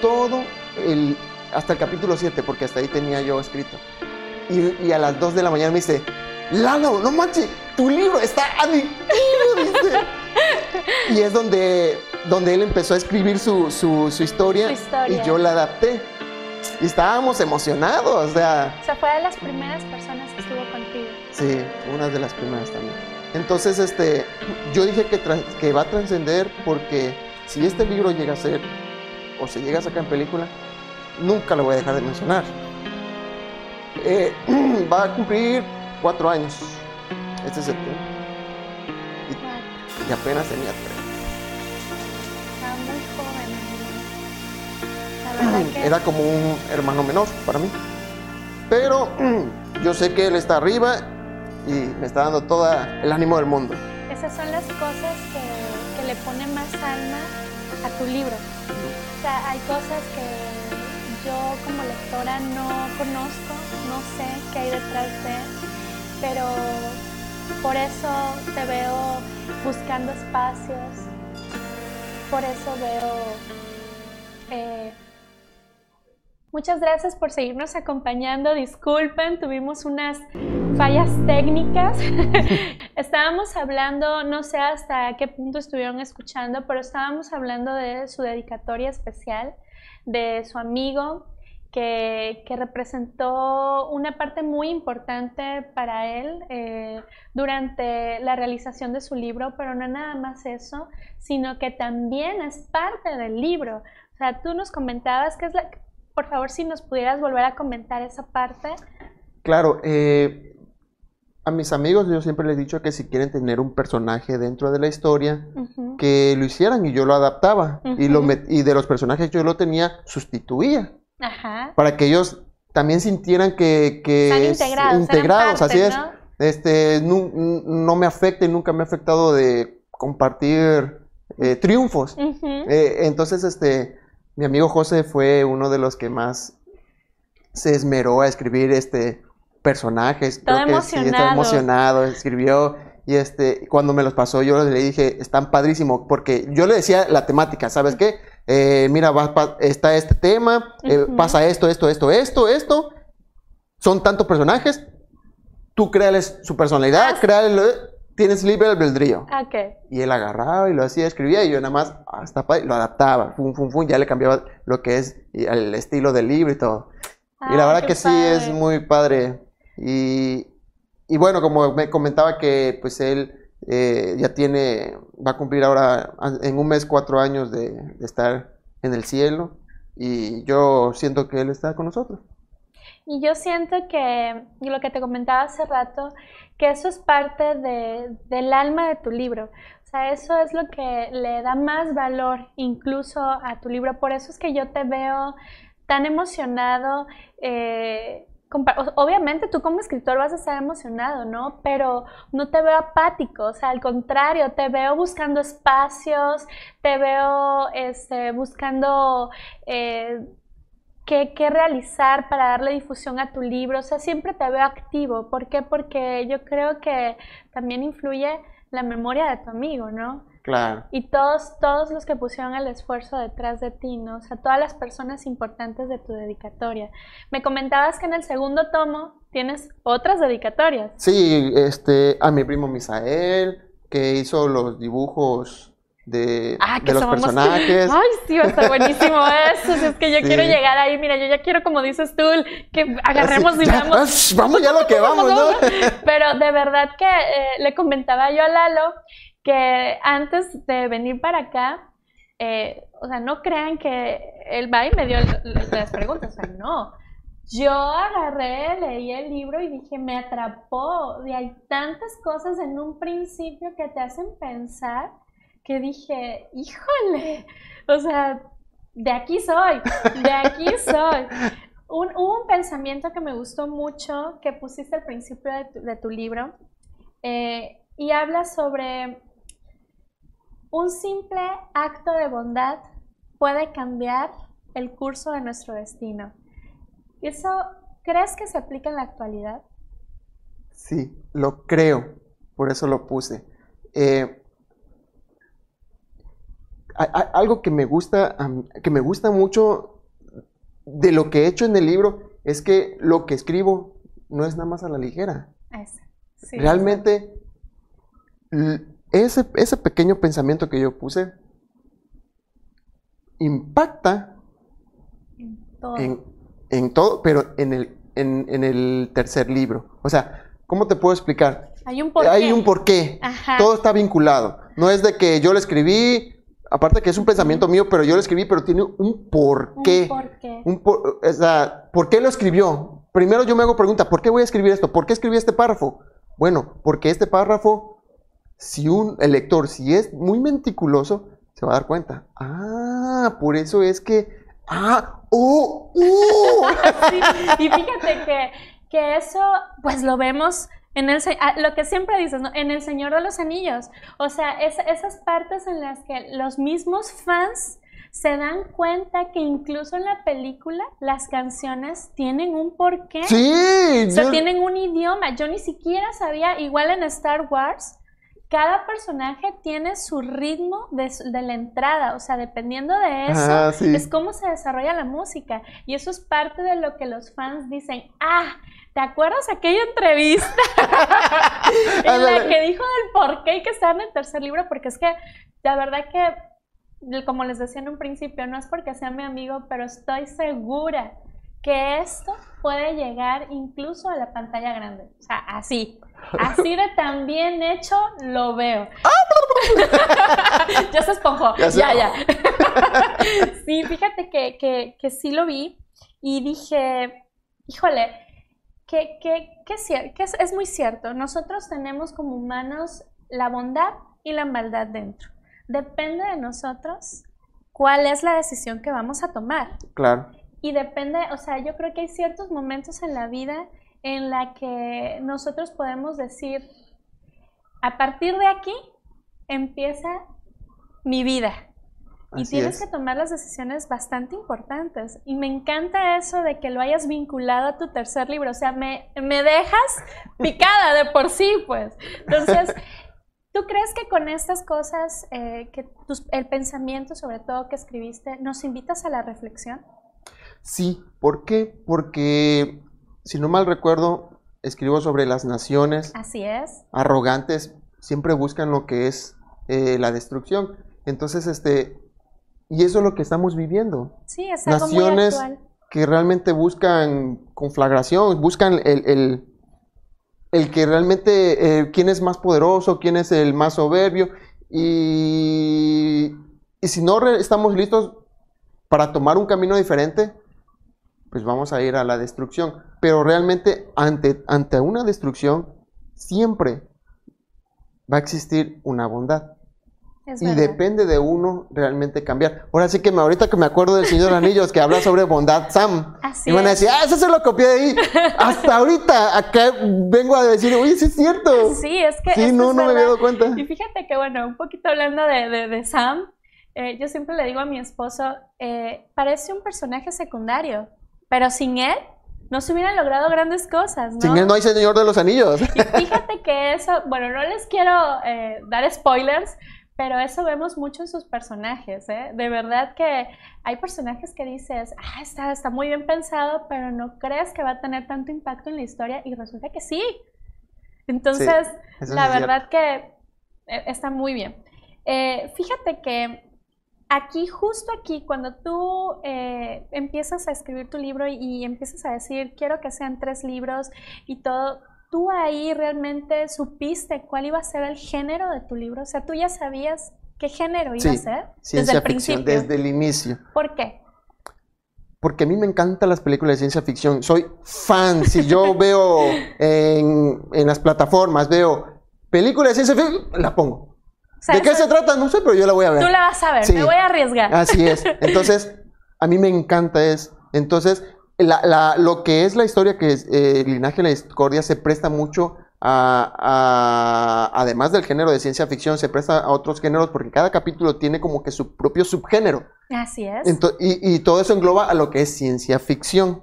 todo el, hasta el capítulo 7, porque hasta ahí tenía yo escrito. Y, a las 2 de la mañana me dice, Lalo, no manches, tu libro está adictivo, dice. y es donde, donde él empezó a escribir su, su, su, historia, y yo la adapté. Y estábamos emocionados, o sea... O sea, fue de las primeras personas que estuvo contigo. Sí, una de las primeras también. Entonces, este, yo dije que, que va a trascender porque si este libro llega a ser o se llega a sacar en película, nunca lo voy a dejar de mencionar. Eh, va a cumplir cuatro años este septiembre. Y, y apenas tenía tres. Era como un hermano menor para mí. Pero yo sé que él está arriba y me está dando todo el ánimo del mundo. Esas son las cosas que, que le ponen más alma a tu libro. O sea, hay cosas que yo como lectora no conozco, no sé qué hay detrás de, pero por eso te veo buscando espacios, por eso veo... Eh, Muchas gracias por seguirnos acompañando. Disculpen, tuvimos unas fallas técnicas. estábamos hablando, no sé hasta qué punto estuvieron escuchando, pero estábamos hablando de su dedicatoria especial, de su amigo, que, representó una parte muy importante para él eh, durante la realización de su libro, pero no nada más eso, sino que también es parte del libro. O sea, tú nos comentabas que es la, por favor, si nos pudieras volver a comentar esa parte. Claro, eh, a mis amigos yo siempre les he dicho que si quieren tener un personaje dentro de la historia, que lo hicieran y yo lo adaptaba. y, lo y de los personajes yo lo tenía, sustituía. Para que ellos también sintieran que, que integrados, así es. Este, no, me afecta y nunca me ha afectado de compartir eh, triunfos. Eh, entonces, este, mi amigo José fue uno de los que más se esmeró a escribir este personajes. Todo emocionado. Sí, emocionado, escribió y este, cuando me los pasó, yo le dije, están padrísimo, porque yo le decía la temática, ¿sabes qué? Eh, mira, va, está este tema, eh, pasa esto, esto, esto, esto, esto. Son tantos personajes, tú créales su personalidad, créale tienes libre albedrío. Okay. Y él agarraba y lo hacía, escribía y yo nada más hasta lo adaptaba, fum, fum, fum, ya le cambiaba lo que es el estilo del libro y todo. y la verdad que sí es muy padre. Y, bueno, como me comentaba que pues él eh, ya tiene, va a cumplir ahora en un mes cuatro años de, estar en el cielo y yo siento que Él está con nosotros. Y yo siento que, lo que te comentaba hace rato, que eso es parte de, del alma de tu libro. O sea, eso es lo que le da más valor incluso a tu libro. Por eso es que yo te veo tan emocionado. Eh, obviamente tú como escritor vas a estar emocionado, ¿no? Pero no te veo apático, o sea, al contrario, te veo buscando espacios, te veo este, buscando eh, qué, qué, realizar para darle difusión a tu libro, o sea, siempre te veo activo. ¿Por qué? Porque yo creo que también influye la memoria de tu amigo, ¿no? Claro. Y todos, todos los que pusieron el esfuerzo detrás de ti, ¿no? O sea, todas las personas importantes de tu dedicatoria. Me comentabas que en el segundo tomo tienes otras dedicatorias. Sí, este, a mi primo Misael, que hizo los dibujos de, ah, de los personajes. Ay, sí, va a estar buenísimo eso. Si es que yo quiero llegar ahí, mira, yo ya quiero, como dices tú, que agarremos y vamos. Vamos ya lo que vamos, ¿no? Pero de verdad que eh, le comentaba yo a Lalo que antes de venir para acá, eh, o sea, no crean que él va y me dio las preguntas, o sea, no. Yo agarré, leí el libro y dije, me atrapó. Hay tantas cosas en un principio que te hacen pensar que dije, híjole, o sea, de aquí soy, de aquí soy. Hubo un pensamiento que me gustó mucho que pusiste al principio de tu, libro eh, y habla sobre un simple acto de bondad puede cambiar el curso de nuestro destino. ¿Eso crees que se aplica en la actualidad? Sí, lo creo, por eso lo puse. Eh, algo que me gusta, que me gusta mucho de lo que he hecho en el libro es que lo que escribo no es nada más a la ligera. Realmente ese, ese pequeño pensamiento que yo puse impacta en todo, pero en el, en, el tercer libro. O sea, ¿cómo te puedo explicar? Hay un porqué. Hay un porqué. Todo está vinculado. No es de que yo lo escribí, aparte que es un pensamiento mío, pero yo lo escribí, pero tiene un porqué. Un porqué. o sea, ¿por qué lo escribió? Primero yo me hago pregunta, ¿por qué voy a escribir esto? ¿Por qué escribí este párrafo? Bueno, porque este párrafo si un el lector, si es muy meticuloso, se va a dar cuenta. Ah, por eso es que. Ah, oh, oh. y fíjate que, que, eso, pues lo vemos en el, ah, lo que siempre dices, ¿no? En El Señor de los Anillos. O sea, esas partes en las que los mismos fans se dan cuenta que incluso en la película las canciones tienen un porqué. Sí. O sea, tienen un idioma. Yo ni siquiera sabía, igual en Star Wars, cada personaje tiene su ritmo de, la entrada, o sea, dependiendo de eso, es cómo se desarrolla la música. Y eso es parte de lo que los fans dicen, ah, ¿te acuerdas aquella entrevista en la que dijo del por qué que está en el tercer libro? Porque es que la verdad que, como les decía en un principio, no es porque sea mi amigo, pero estoy segura que esto puede llegar incluso a la pantalla grande. O sea, así. Así de tan bien hecho lo veo. ya se esponjó. Ya, ya. sí, fíjate que, que, que, sí lo vi y dije, híjole, que, que, que, es, es muy cierto. Nosotros tenemos como humanos la bondad y la maldad dentro. Depende de nosotros cuál es la decisión que vamos a tomar. Claro. Y depende, o sea, yo creo que hay ciertos momentos en la vida en la que nosotros podemos decir, a partir de aquí empieza mi vida. y tienes que tomar las decisiones bastante importantes. Y me encanta eso de que lo hayas vinculado a tu tercer libro. O sea, me, me dejas picada de por sí, pues. Entonces, ¿tú crees que con estas cosas, eh, que el pensamiento sobre todo que escribiste, nos invitas a la reflexión? Sí, ¿por qué? Porque si no mal recuerdo, escribo sobre las naciones. Así es. Arrogantes, siempre buscan lo que es eh, la destrucción. Entonces, este, y eso es lo que estamos viviendo. Sí, es algo Naciones que realmente buscan conflagración, buscan el, el que realmente, eh, quién es más poderoso, quién es el más soberbio. Y, y si no estamos listos para tomar un camino diferente, pues vamos a ir a la destrucción. Pero realmente ante, ante una destrucción siempre va a existir una bondad. y depende de uno realmente cambiar. Ahora sí que me, ahorita que me acuerdo del Señor Anillos que habla sobre bondad, Sam. y van a decir, ah, eso se lo copié de ahí. Hasta ahorita acá vengo a decir, oye, sí es cierto. Sí, es que. Sí, no, no me había dado cuenta. Y fíjate que, bueno, un poquito hablando de, de, Sam, eh, yo siempre le digo a mi esposo, eh, parece un personaje secundario, pero sin él no se hubieran logrado grandes cosas, ¿no? Sin él no hay Señor de los Anillos. Y fíjate que eso, bueno, no les quiero eh, dar spoilers, pero eso vemos mucho en sus personajes, ¿eh? De verdad que hay personajes que dices, ah, está, está muy bien pensado, pero no crees que va a tener tanto impacto en la historia y resulta que sí. Entonces, la verdad que eh, está muy bien. Eh, fíjate que aquí, justo aquí, cuando tú eh, empiezas a escribir tu libro y, empiezas a decir, quiero que sean tres libros y todo, ¿tú ahí realmente supiste cuál iba a ser el género de tu libro? O sea, ¿tú ya sabías qué género iba a ser? Ciencia desde el ficción, desde el inicio. ¿Por qué? Porque a mí me encantan las películas de ciencia ficción. Soy fan. Si yo veo en, en las plataformas, veo películas de ciencia ficción, la pongo. ¿De qué se trata? No sé, pero yo la voy a ver. Tú la vas a ver, me voy a arriesgar. Así es. Entonces, a mí me encanta eso. Entonces, lo que es la historia que es eh, el linaje de la discordia se presta mucho a, además del género de ciencia ficción, se presta a otros géneros porque cada capítulo tiene como que su propio subgénero. Así es. y, todo eso engloba a lo que es ciencia ficción.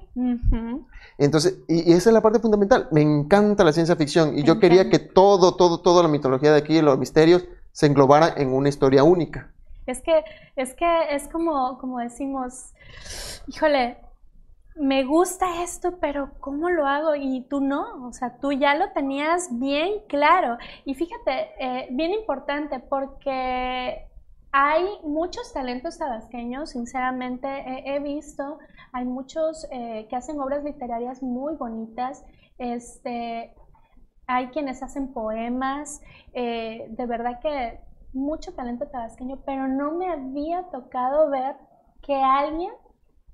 Entonces, y, esa es la parte fundamental. Me encanta la ciencia ficción y yo quería que todo, todo, toda la mitología de aquí, los misterios, se englobara en una historia única. Es que es, que es como, como decimos, híjole, me gusta esto, pero ¿cómo lo hago? Y tú no, o sea, tú ya lo tenías bien claro. Y fíjate, eh, bien importante, porque hay muchos talentos tabasqueños, sinceramente he, visto, hay muchos eh, que hacen obras literarias muy bonitas, este, hay quienes hacen poemas, eh, de verdad que mucho talento tabasqueño, pero no me había tocado ver que alguien,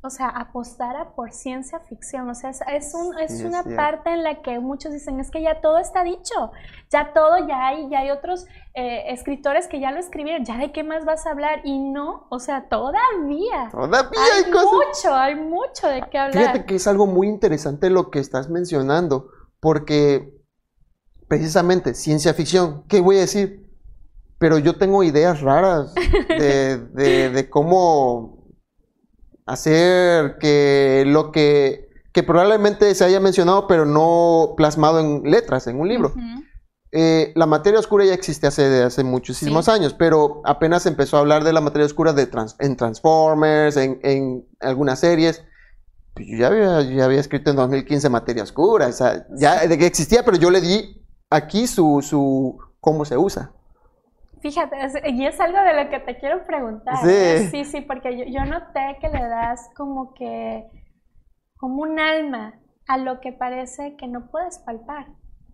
o sea, apostara por ciencia ficción. O sea, es, un, es una parte en la que muchos dicen, es que ya todo está dicho, ya todo, ya hay, ya hay otros eh, escritores que ya lo escribieron, ya de qué más vas a hablar. Y no, o sea, todavía. Todavía hay, hay mucho, hay mucho de qué hablar. Fíjate que es algo muy interesante lo que estás mencionando, porque precisamente ciencia ficción, ¿qué voy a decir? Pero yo tengo ideas raras de, cómo hacer que lo que, que, probablemente se haya mencionado, pero no plasmado en letras, en un libro. Eh, la materia oscura ya existe hace, hace muchísimos años, pero apenas empezó a hablar de la materia oscura de en Transformers, en, algunas series. Pues yo ya había, ya había, escrito en 2015 materia oscura, o sea, ya de que existía, pero yo le di aquí su, su, cómo se usa. Fíjate, y es algo de lo que te quiero preguntar. Sí, ¿eh? sí, sí, porque yo, yo, noté que le das como que, como un alma a lo que parece que no puedes palpar,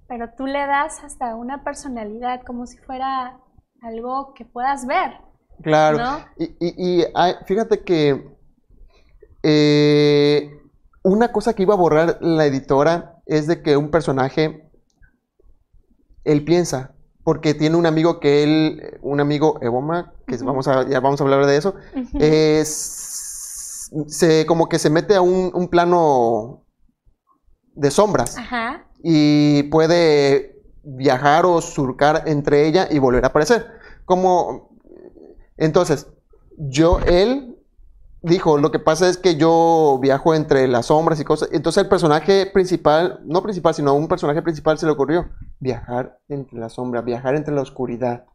pero tú le das hasta una personalidad, como si fuera algo que puedas ver. Claro, y, y, fíjate que eh, una cosa que iba a borrar la editora es de que un personaje él piensa, porque tiene un amigo que él, un amigo Eboma, que vamos a, ya vamos a hablar de eso, es, se, como que se mete a un, plano de sombras y puede viajar o surcar entre ella y volver a aparecer. Como, entonces, yo, él dijo, lo que pasa es que yo viajo entre las sombras y cosas. Entonces el personaje principal, no principal, sino un personaje principal se le ocurrió viajar entre las sombras, viajar entre la oscuridad.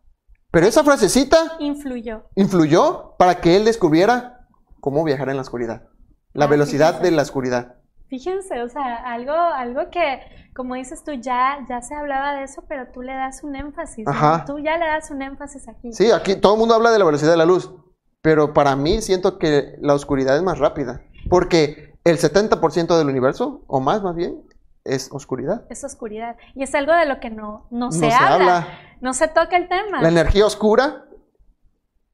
Pero esa frasecita influyó. Influyó para que él descubriera cómo viajar en la oscuridad. La ah, velocidad de la oscuridad. Fíjense, o sea, algo, algo que, como dices tú, ya, ya se hablaba de eso, pero tú le das un énfasis. Tú ya le das un énfasis aquí. Sí, aquí todo el mundo habla de la velocidad de la luz. Pero para mí siento que la oscuridad es más rápida. Porque el 70% del universo, o más más bien, es oscuridad. Es oscuridad. Y es algo de lo que no, no, se, habla. No se toca el tema. La energía oscura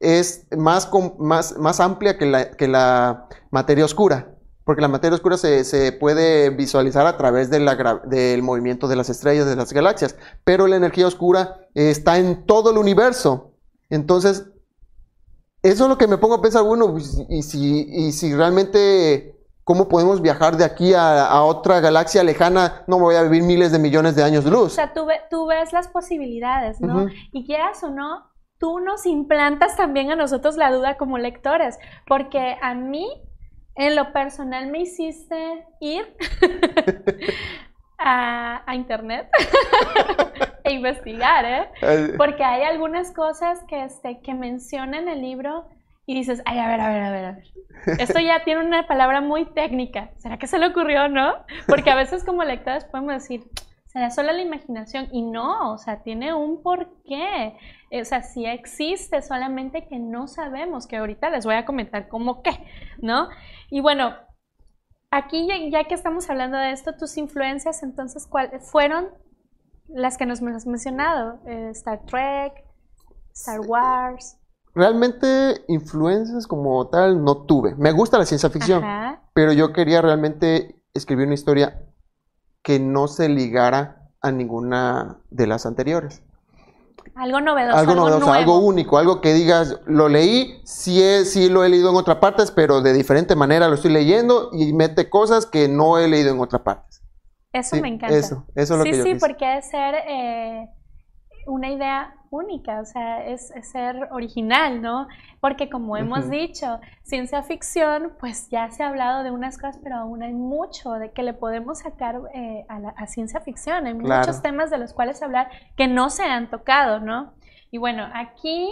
es más, más, más amplia que la, que la materia oscura porque la materia oscura se, puede visualizar a través del movimiento de las estrellas, de las galaxias, pero la energía oscura está en todo el universo. Entonces, eso es lo que me pongo a pensar, bueno, y si, si realmente, ¿cómo podemos viajar de aquí a, otra galaxia lejana? No voy a vivir miles de millones de años de luz. O sea, tú, ves las posibilidades, ¿no? Y quieras o no, tú nos implantas también a nosotros la duda como lectores, porque a mí en lo personal me hiciste ir a, internet e investigar, ¿eh? Porque hay algunas cosas que, este, que menciona en el libro y dices, ay, a ver, a ver, a ver, a ver. Esto ya tiene una palabra muy técnica. ¿Será que se le ocurrió, no? Porque a veces como lectores podemos decir, será solo la imaginación. Y no, o sea, tiene un porqué. O sea, sí existe, solamente que no sabemos, que ahorita les voy a comentar cómo qué, ¿no? Y bueno, aquí ya, que estamos hablando de esto, tus influencias, entonces, ¿cuáles fueron las que nos has mencionado? Eh, Star Trek, Star Wars. Realmente influencias como tal no tuve. Me gusta la ciencia ficción, pero yo quería realmente escribir una historia que no se ligara a ninguna de las anteriores. Algo novedoso. Algo novedoso, algo, único, algo que digas, lo leí, sí, sí lo he leído en otras partes, pero de diferente manera lo estoy leyendo y mete cosas que no he leído en otras partes. Eso me encanta. Eso, eso es lo sí, que yo Sí, sí, porque debe ser eh, una idea única, o sea, es, ser original, ¿no? Porque como hemos dicho, ciencia ficción, pues ya se ha hablado de unas cosas, pero aún hay mucho de que le podemos sacar eh, a, la, ciencia ficción. Hay muchos temas de los cuales hablar que no se han tocado, ¿no? Y bueno, aquí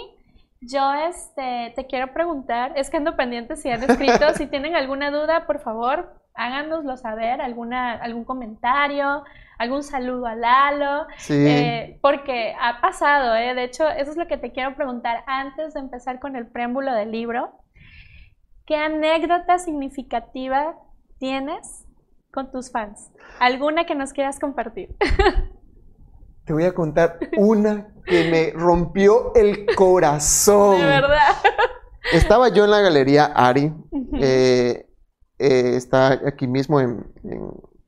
yo este, te quiero preguntar, es que ando pendiente si han escrito, si tienen alguna duda, por favor, háganoslo saber, alguna, algún comentario, algún saludo a Lalo, eh, porque ha pasado, eh, de hecho, eso es lo que te quiero preguntar antes de empezar con el preámbulo del libro. ¿Qué anécdota significativa tienes con tus fans? ¿Alguna que nos quieras compartir? Te voy a contar una que me rompió el corazón. De verdad. Estaba yo en la galería Ari. Eh, está aquí mismo en,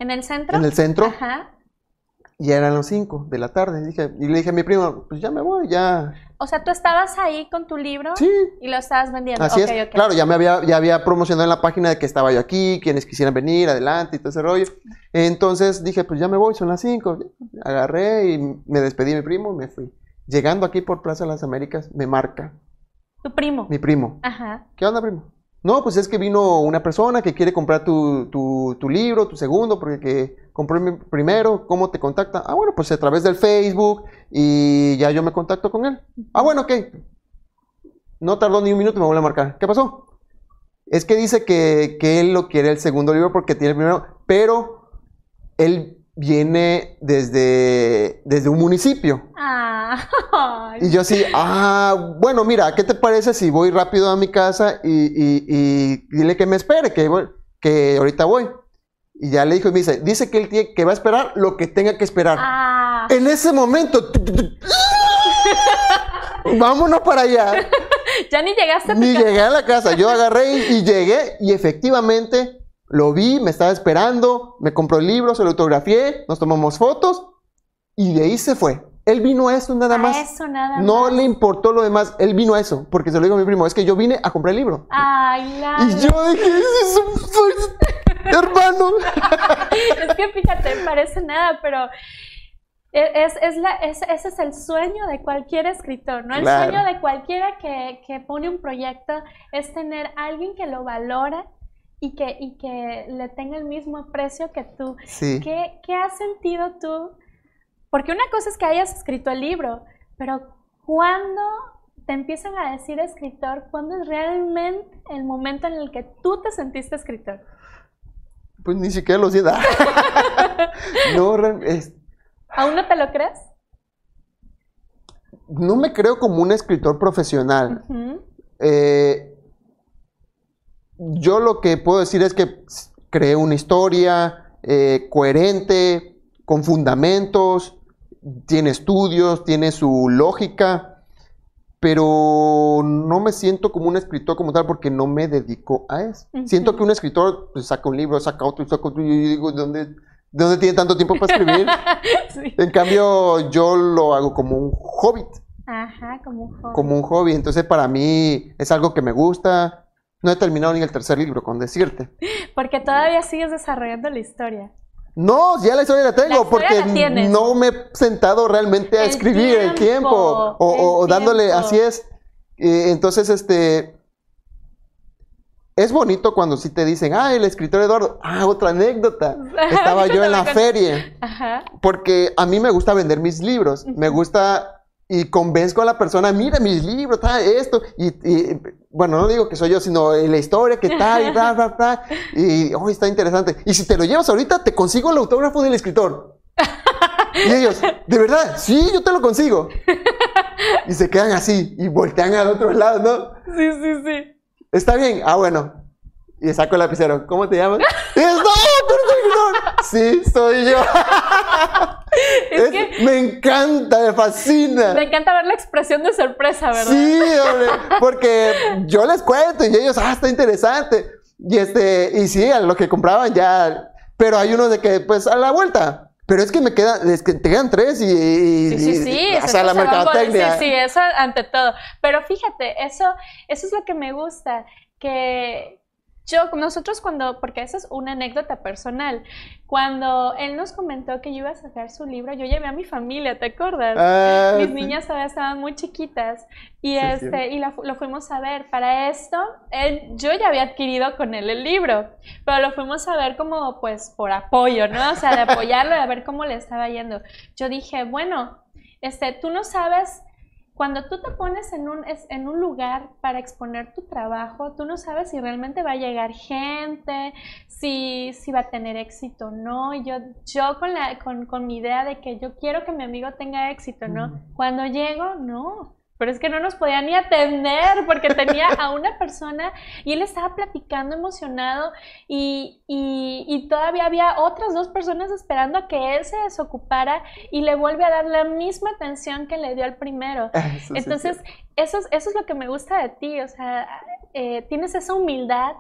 en, el centro? En el centro. Ajá. Y eran los 5 de la tarde. Y, dije, y le dije a mi primo, pues ya me voy, ya. O sea, tú estabas ahí con tu libro sí. y lo estabas vendiendo. Así es. Claro, ya me había, ya había promocionado en la página de que estaba yo aquí, quienes quisieran venir, adelante y todo ese rollo. Entonces dije, pues ya me voy, son las 5. Agarré y me despedí de mi primo y me fui. Llegando aquí por Plaza de las Américas, me marca. ¿Tu primo? Mi primo. Ajá. ¿Qué onda, primo? No, pues es que vino una persona que quiere comprar tu, tu, libro, tu segundo, porque que compró mi primero, ¿cómo te contacta? Ah, bueno, pues a través del Facebook y ya yo me contacto con él. Ah, bueno, ok. No tardó ni un minuto, me vuelve a marcar. ¿Qué pasó? Es que dice que, que él lo quiere el segundo libro porque tiene el primero, pero él viene desde, desde un municipio. Ah, y yo así, ah, bueno, mira, ¿qué te parece si voy rápido a mi casa y, dile que me espere, que, que ahorita voy? Y ya le dijo y me dice, dice que él tiene, que va a esperar lo que tenga que esperar. Ah. En ese momento, vámonos para allá. ya ni llegaste a Ni llegué a la casa, yo agarré y llegué y efectivamente lo vi, me estaba esperando, me compró el libro, se lo autografié, nos tomamos fotos y de ahí se fue. Él vino a eso nada más. eso nada no le importó lo demás, él vino a eso, porque se lo digo a mi primo, es que yo vine a comprar el libro. Ay, la. Y yo dije, es un hermano. es que fíjate, parece nada, pero e, es, es la, ese es el sueño de cualquier escritor, ¿no? El sueño de cualquiera que, que pone un proyecto es tener alguien que lo valore y que, y que le tenga el mismo precio que tú. ¿Qué, ¿Qué, has sentido tú? Porque una cosa es que hayas escrito el libro, pero cuando te empiezan a decir escritor, ¿cuándo es realmente el momento en el que tú te sentiste escritor? Pues ni siquiera lo sé. no, es... ¿Aún no te lo crees? No me creo como un escritor profesional. eh, yo lo que puedo decir es que creé una historia, eh, coherente, con fundamentos, tiene estudios, tiene su lógica, pero no me siento como un escritor como tal porque no me dedico a eso. Siento que un escritor pues, saca un libro, saca otro, saca otro, y digo, ¿dónde, ¿dónde tiene tanto tiempo para escribir? En cambio, yo lo hago como un hobbit. Ajá, como un hobby. Como un hobby. Entonces, para mí es algo que me gusta. No he terminado ni el tercer libro, con decirte. Porque todavía sigues desarrollando la historia. No, ya la historia la tengo, La porque la no me he sentado realmente a El escribir el tiempo. O, dándole, así es. Eh, entonces, este. Es bonito cuando sí te dicen, ah, el escritor Eduardo. Ah, otra anécdota. Estaba yo en la feria. Ajá. Porque a mí me gusta vender mis libros. Me gusta y convenzco a la persona, mira mis libros, tal, esto. Y, y, bueno, no digo que soy yo, sino la historia que tal, y bla, bla, bla. Y, oh, está interesante. Y si te lo llevas ahorita, te consigo el autógrafo del escritor. Y ellos, de verdad, sí, yo te lo consigo. Y se quedan así y voltean al otro lado, ¿no? Sí, sí, sí. Está bien, ah, bueno. Y saco el lapicero, ¿cómo te llamas? Dices, no, Sí, soy yo. Es Es- que Me encanta, me fascina. me encanta ver la expresión de sorpresa, ¿verdad? Sí, hombre, porque yo les cuento y ellos, ah, está interesante. Y este, y sí, a lo que compraban ya, pero hay unos de que, pues, a la vuelta. Pero es que me quedan, es que te quedan tres y, y- Sí, sí, sí. o sea, la se mercadotecnia. Sí, sí, eso ante todo. Pero fíjate, eso, eso es lo que me gusta, que yo, nosotros cuando, porque esa es una anécdota personal, cuando él nos comentó que yo iba a sacar su libro, yo llevé a mi familia, ¿te acuerdas? Ah, Mis sí. niñas todavía estaban muy chiquitas y, Sí, este, sí. y fu- lo fuimos a ver. Para esto, él, yo ya había adquirido con él el libro, pero lo fuimos a ver como pues por apoyo, ¿no? O sea, de apoyarlo a ver cómo le estaba yendo. Yo dije, bueno, este, tú no sabes, cuando tú te pones en un, es- en un lugar para exponer tu trabajo, tú no sabes si realmente va a llegar gente, si, si va a tener éxito o no. Y yo, yo con, la, con, con mi idea de que yo quiero que mi amigo tenga éxito, ¿no? Cuando llego, no. Pero es que no nos podía ni atender porque tenía a una persona y él estaba platicando emocionado y, y, y todavía había otras dos personas esperando a que él se desocupara y le vuelve a dar la misma atención que le dio al primero. Eso Entonces, sí. eso es, eso es lo que me gusta de ti, o sea, eh, tienes esa humildad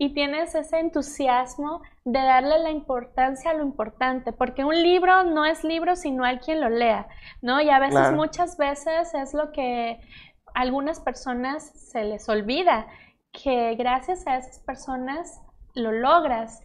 y tienes ese entusiasmo de darle la importancia a lo importante, porque un libro no es libro si no hay quien lo lea, ¿no? Y a veces, Claro. muchas veces es lo que a algunas personas se les olvida, que gracias a esas personas lo logras.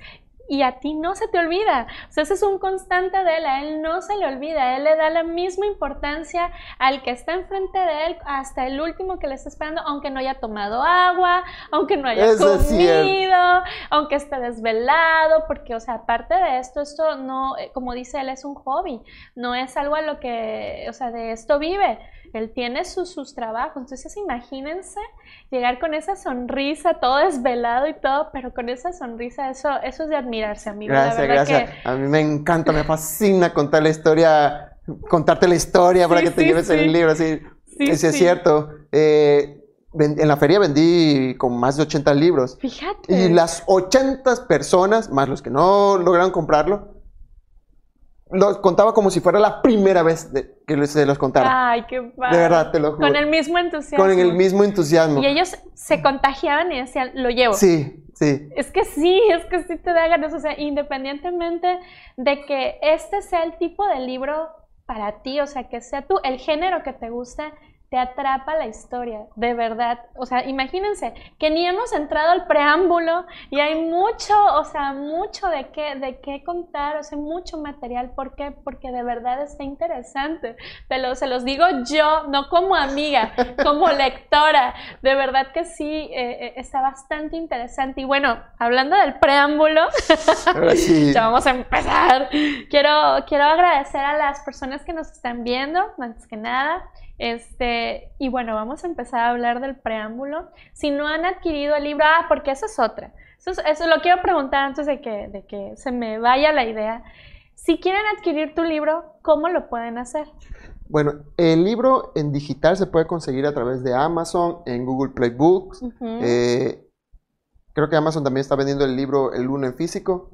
Y a ti no se te olvida. O sea, ese es un constante de él. A él no se le olvida. Él le da la misma importancia al que está enfrente de él hasta el último que le está esperando, aunque no haya tomado agua, aunque no haya Eso comido, aunque esté desvelado, porque, o sea, aparte de esto, esto no, eh, como dice él, es un hobby, no es algo a lo que, o sea, de esto vive. Él tiene sus, sus trabajos. Entonces, imagínense llegar con esa sonrisa, todo desvelado y todo, pero con esa sonrisa, eso, eso es de admirarse, amigo. Gracias, gracias. que A mí me encanta, me fascina contar la historia, contarte la historia para Sí, que te sí, lleves sí. el libro, así. Sí, Ese es sí. cierto. Eh, en la feria vendí con más de 80 libros. Fíjate. Y las 80 personas, más los que no lograron comprarlo, los contaba como si fuera la primera vez de- que se los contara. Ay, qué padre. de verdad, te lo juro. Con el mismo entusiasmo. Con el mismo entusiasmo. Y ellos se contagiaban y decían, lo llevo. Sí, sí. Es que sí, es que sí te da ganas, o sea, independientemente de que este sea el tipo de libro para ti, o sea, que sea tú, el género que te gusta, te atrapa la historia, de verdad. O sea, imagínense que ni hemos entrado al preámbulo y hay mucho, o sea, mucho de qué, de qué contar, o sea, mucho material. ¿Por qué? Porque de verdad está interesante. Te lo, se los digo yo, no como amiga, como lectora. De verdad que sí, eh, eh, está bastante interesante. Y bueno, hablando del preámbulo, Ahora sí. ya vamos a empezar. Quiero, quiero agradecer a las personas que nos están viendo, antes que nada. Este, y bueno, vamos a empezar a hablar del preámbulo. Si no han adquirido el libro, ah, porque esa es otra. Eso, es- eso lo quiero preguntar antes de que, de que se me vaya la idea. Si quieren adquirir tu libro, ¿cómo lo pueden hacer? Bueno, el libro en digital se puede conseguir a través de Amazon, en Google Play Books. Eh, creo que Amazon también está vendiendo el libro el uno en físico.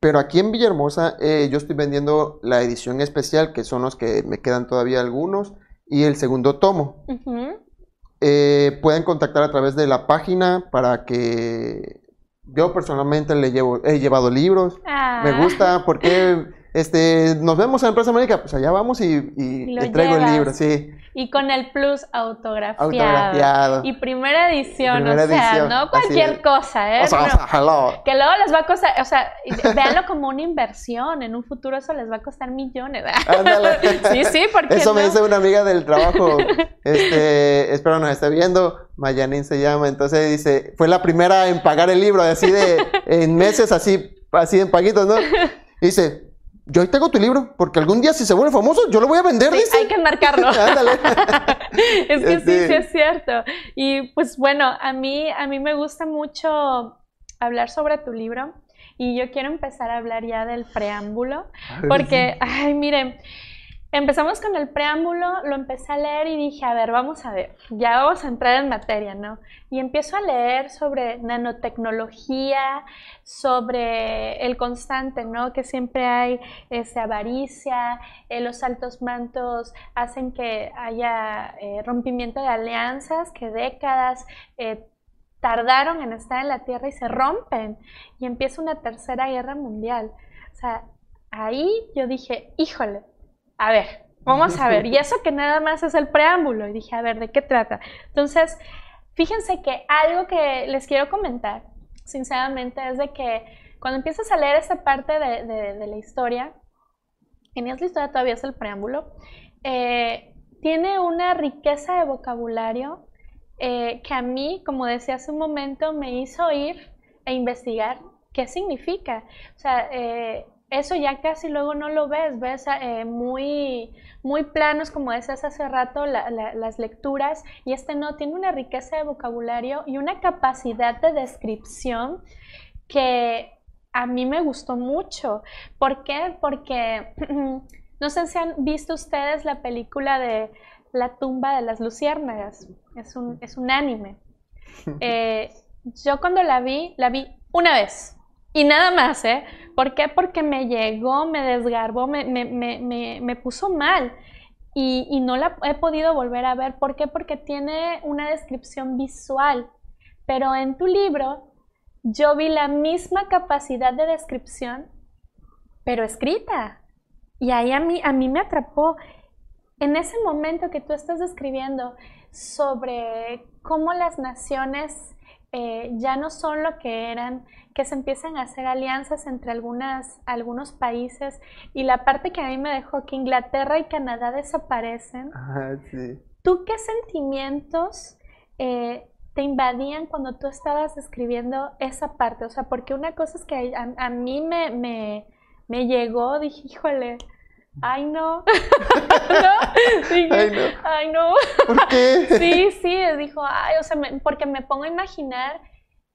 Pero aquí en Villahermosa eh, yo estoy vendiendo la edición especial, que son los que me quedan todavía algunos, y el segundo tomo. Eh, pueden contactar a través de la página para que yo personalmente le llevo, he llevado libros. Me Ah. gusta porque este, nos vemos en la Empresa América, pues allá vamos y, y traigo el libro, sí, Y con el plus autografiado. autografiado. Y primera edición, Primera o sea, edición, no cualquier cosa, ¿eh? O sea, No. o sea, hello. Que luego les va a costar, o sea, véanlo como una inversión. En un futuro eso les va a costar millones. Ándale. Sí, sí, porque Eso me dice una amiga del trabajo, este, espero nos esté viendo, Mayanin se llama, entonces dice, fue la primera en pagar el libro, así de, en meses, así, así en paguitos, ¿no? Y dice, yo ahí tengo tu libro, porque algún día si se vuelve famoso, yo lo voy a vender, Sí, dice. hay que marcarlo. Ándale. es que sí, Sí. sí es cierto. Y pues bueno, a mí, a mí me gusta mucho hablar sobre tu libro y yo quiero empezar a hablar ya del preámbulo, porque, ay, miren, empezamos con el preámbulo, lo empecé a leer y dije, a ver, vamos a ver, ya vamos a entrar en materia, ¿no? Y empiezo a leer sobre nanotecnología, sobre el constante, ¿no? Que siempre hay este, avaricia, eh, los altos mantos hacen que haya eh, rompimiento de alianzas que décadas eh, tardaron en estar en la Tierra y se rompen y empieza una tercera guerra mundial. O sea, ahí yo dije, híjole, a ver, vamos a ver. Y eso que nada más es el preámbulo. Y dije, a ver, ¿de qué trata? Entonces, fíjense que algo que les quiero comentar, sinceramente, es de que cuando empiezas a leer esta parte de, de- de la historia, en esta historia todavía es el preámbulo, eh, tiene una riqueza de vocabulario eh, que a mí, como decía hace un momento, me hizo ir e investigar qué significa. O sea, eh, eso ya casi luego no lo ves, ves eh, muy, muy planos, como decías hace rato, la- la- las lecturas, y este no, tiene una riqueza de vocabulario y una capacidad de descripción que a mí me gustó mucho. ¿Por qué? Porque no sé si han visto ustedes la película de La tumba de las luciérnagas. Es un, es un anime. Eh, yo cuando la vi, la vi una vez. Y nada más, ¿eh? ¿Por qué? Porque me llegó, me desgarbó, me, me, me, me, puso mal. Y, y no la he podido volver a ver. ¿Por qué? Porque tiene una descripción visual. Pero en tu libro yo vi la misma capacidad de descripción, pero escrita. Y ahí a mí, a mí me atrapó. En ese momento que tú estás describiendo sobre cómo las naciones eh, ya no son lo que eran, que se empiezan a hacer alianzas entre algunas, algunos países y la parte que a mí me dejó que Inglaterra y Canadá desaparecen. Ajá, sí. ¿Tú qué sentimientos eh, te invadían cuando tú estabas describiendo esa parte? O sea, porque una cosa es que a, a mí me, me, me llegó, dije, híjole, ay no, ¿no? Dije, Ay, no. ay no. ¿Por qué? Sí, sí, dijo, ay, o sea, me- porque me pongo a imaginar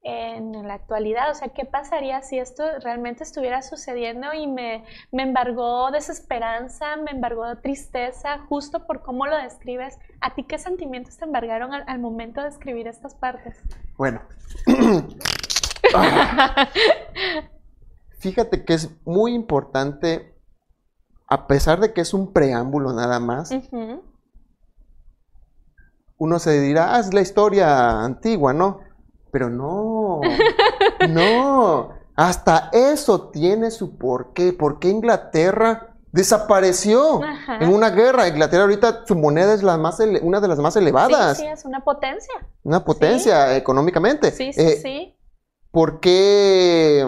en la actualidad, o sea, ¿qué pasaría si esto realmente estuviera sucediendo y me, me embargó desesperanza, me embargó tristeza, justo por cómo lo describes? ¿A ti qué sentimientos te embargaron al, al momento de escribir estas partes? Bueno. Ah. Fíjate que es muy importante, a pesar de que es un preámbulo nada más, uno se dirá, ah, es la historia antigua, ¿no? Pero no, no, hasta eso tiene su porqué. ¿Por qué Inglaterra desapareció Ajá. en una guerra? Inglaterra ahorita su moneda es la más ele- una de las más elevadas, sí, es una potencia. una potencia económicamente. Sí, sí, Eh, sí. ¿Por qué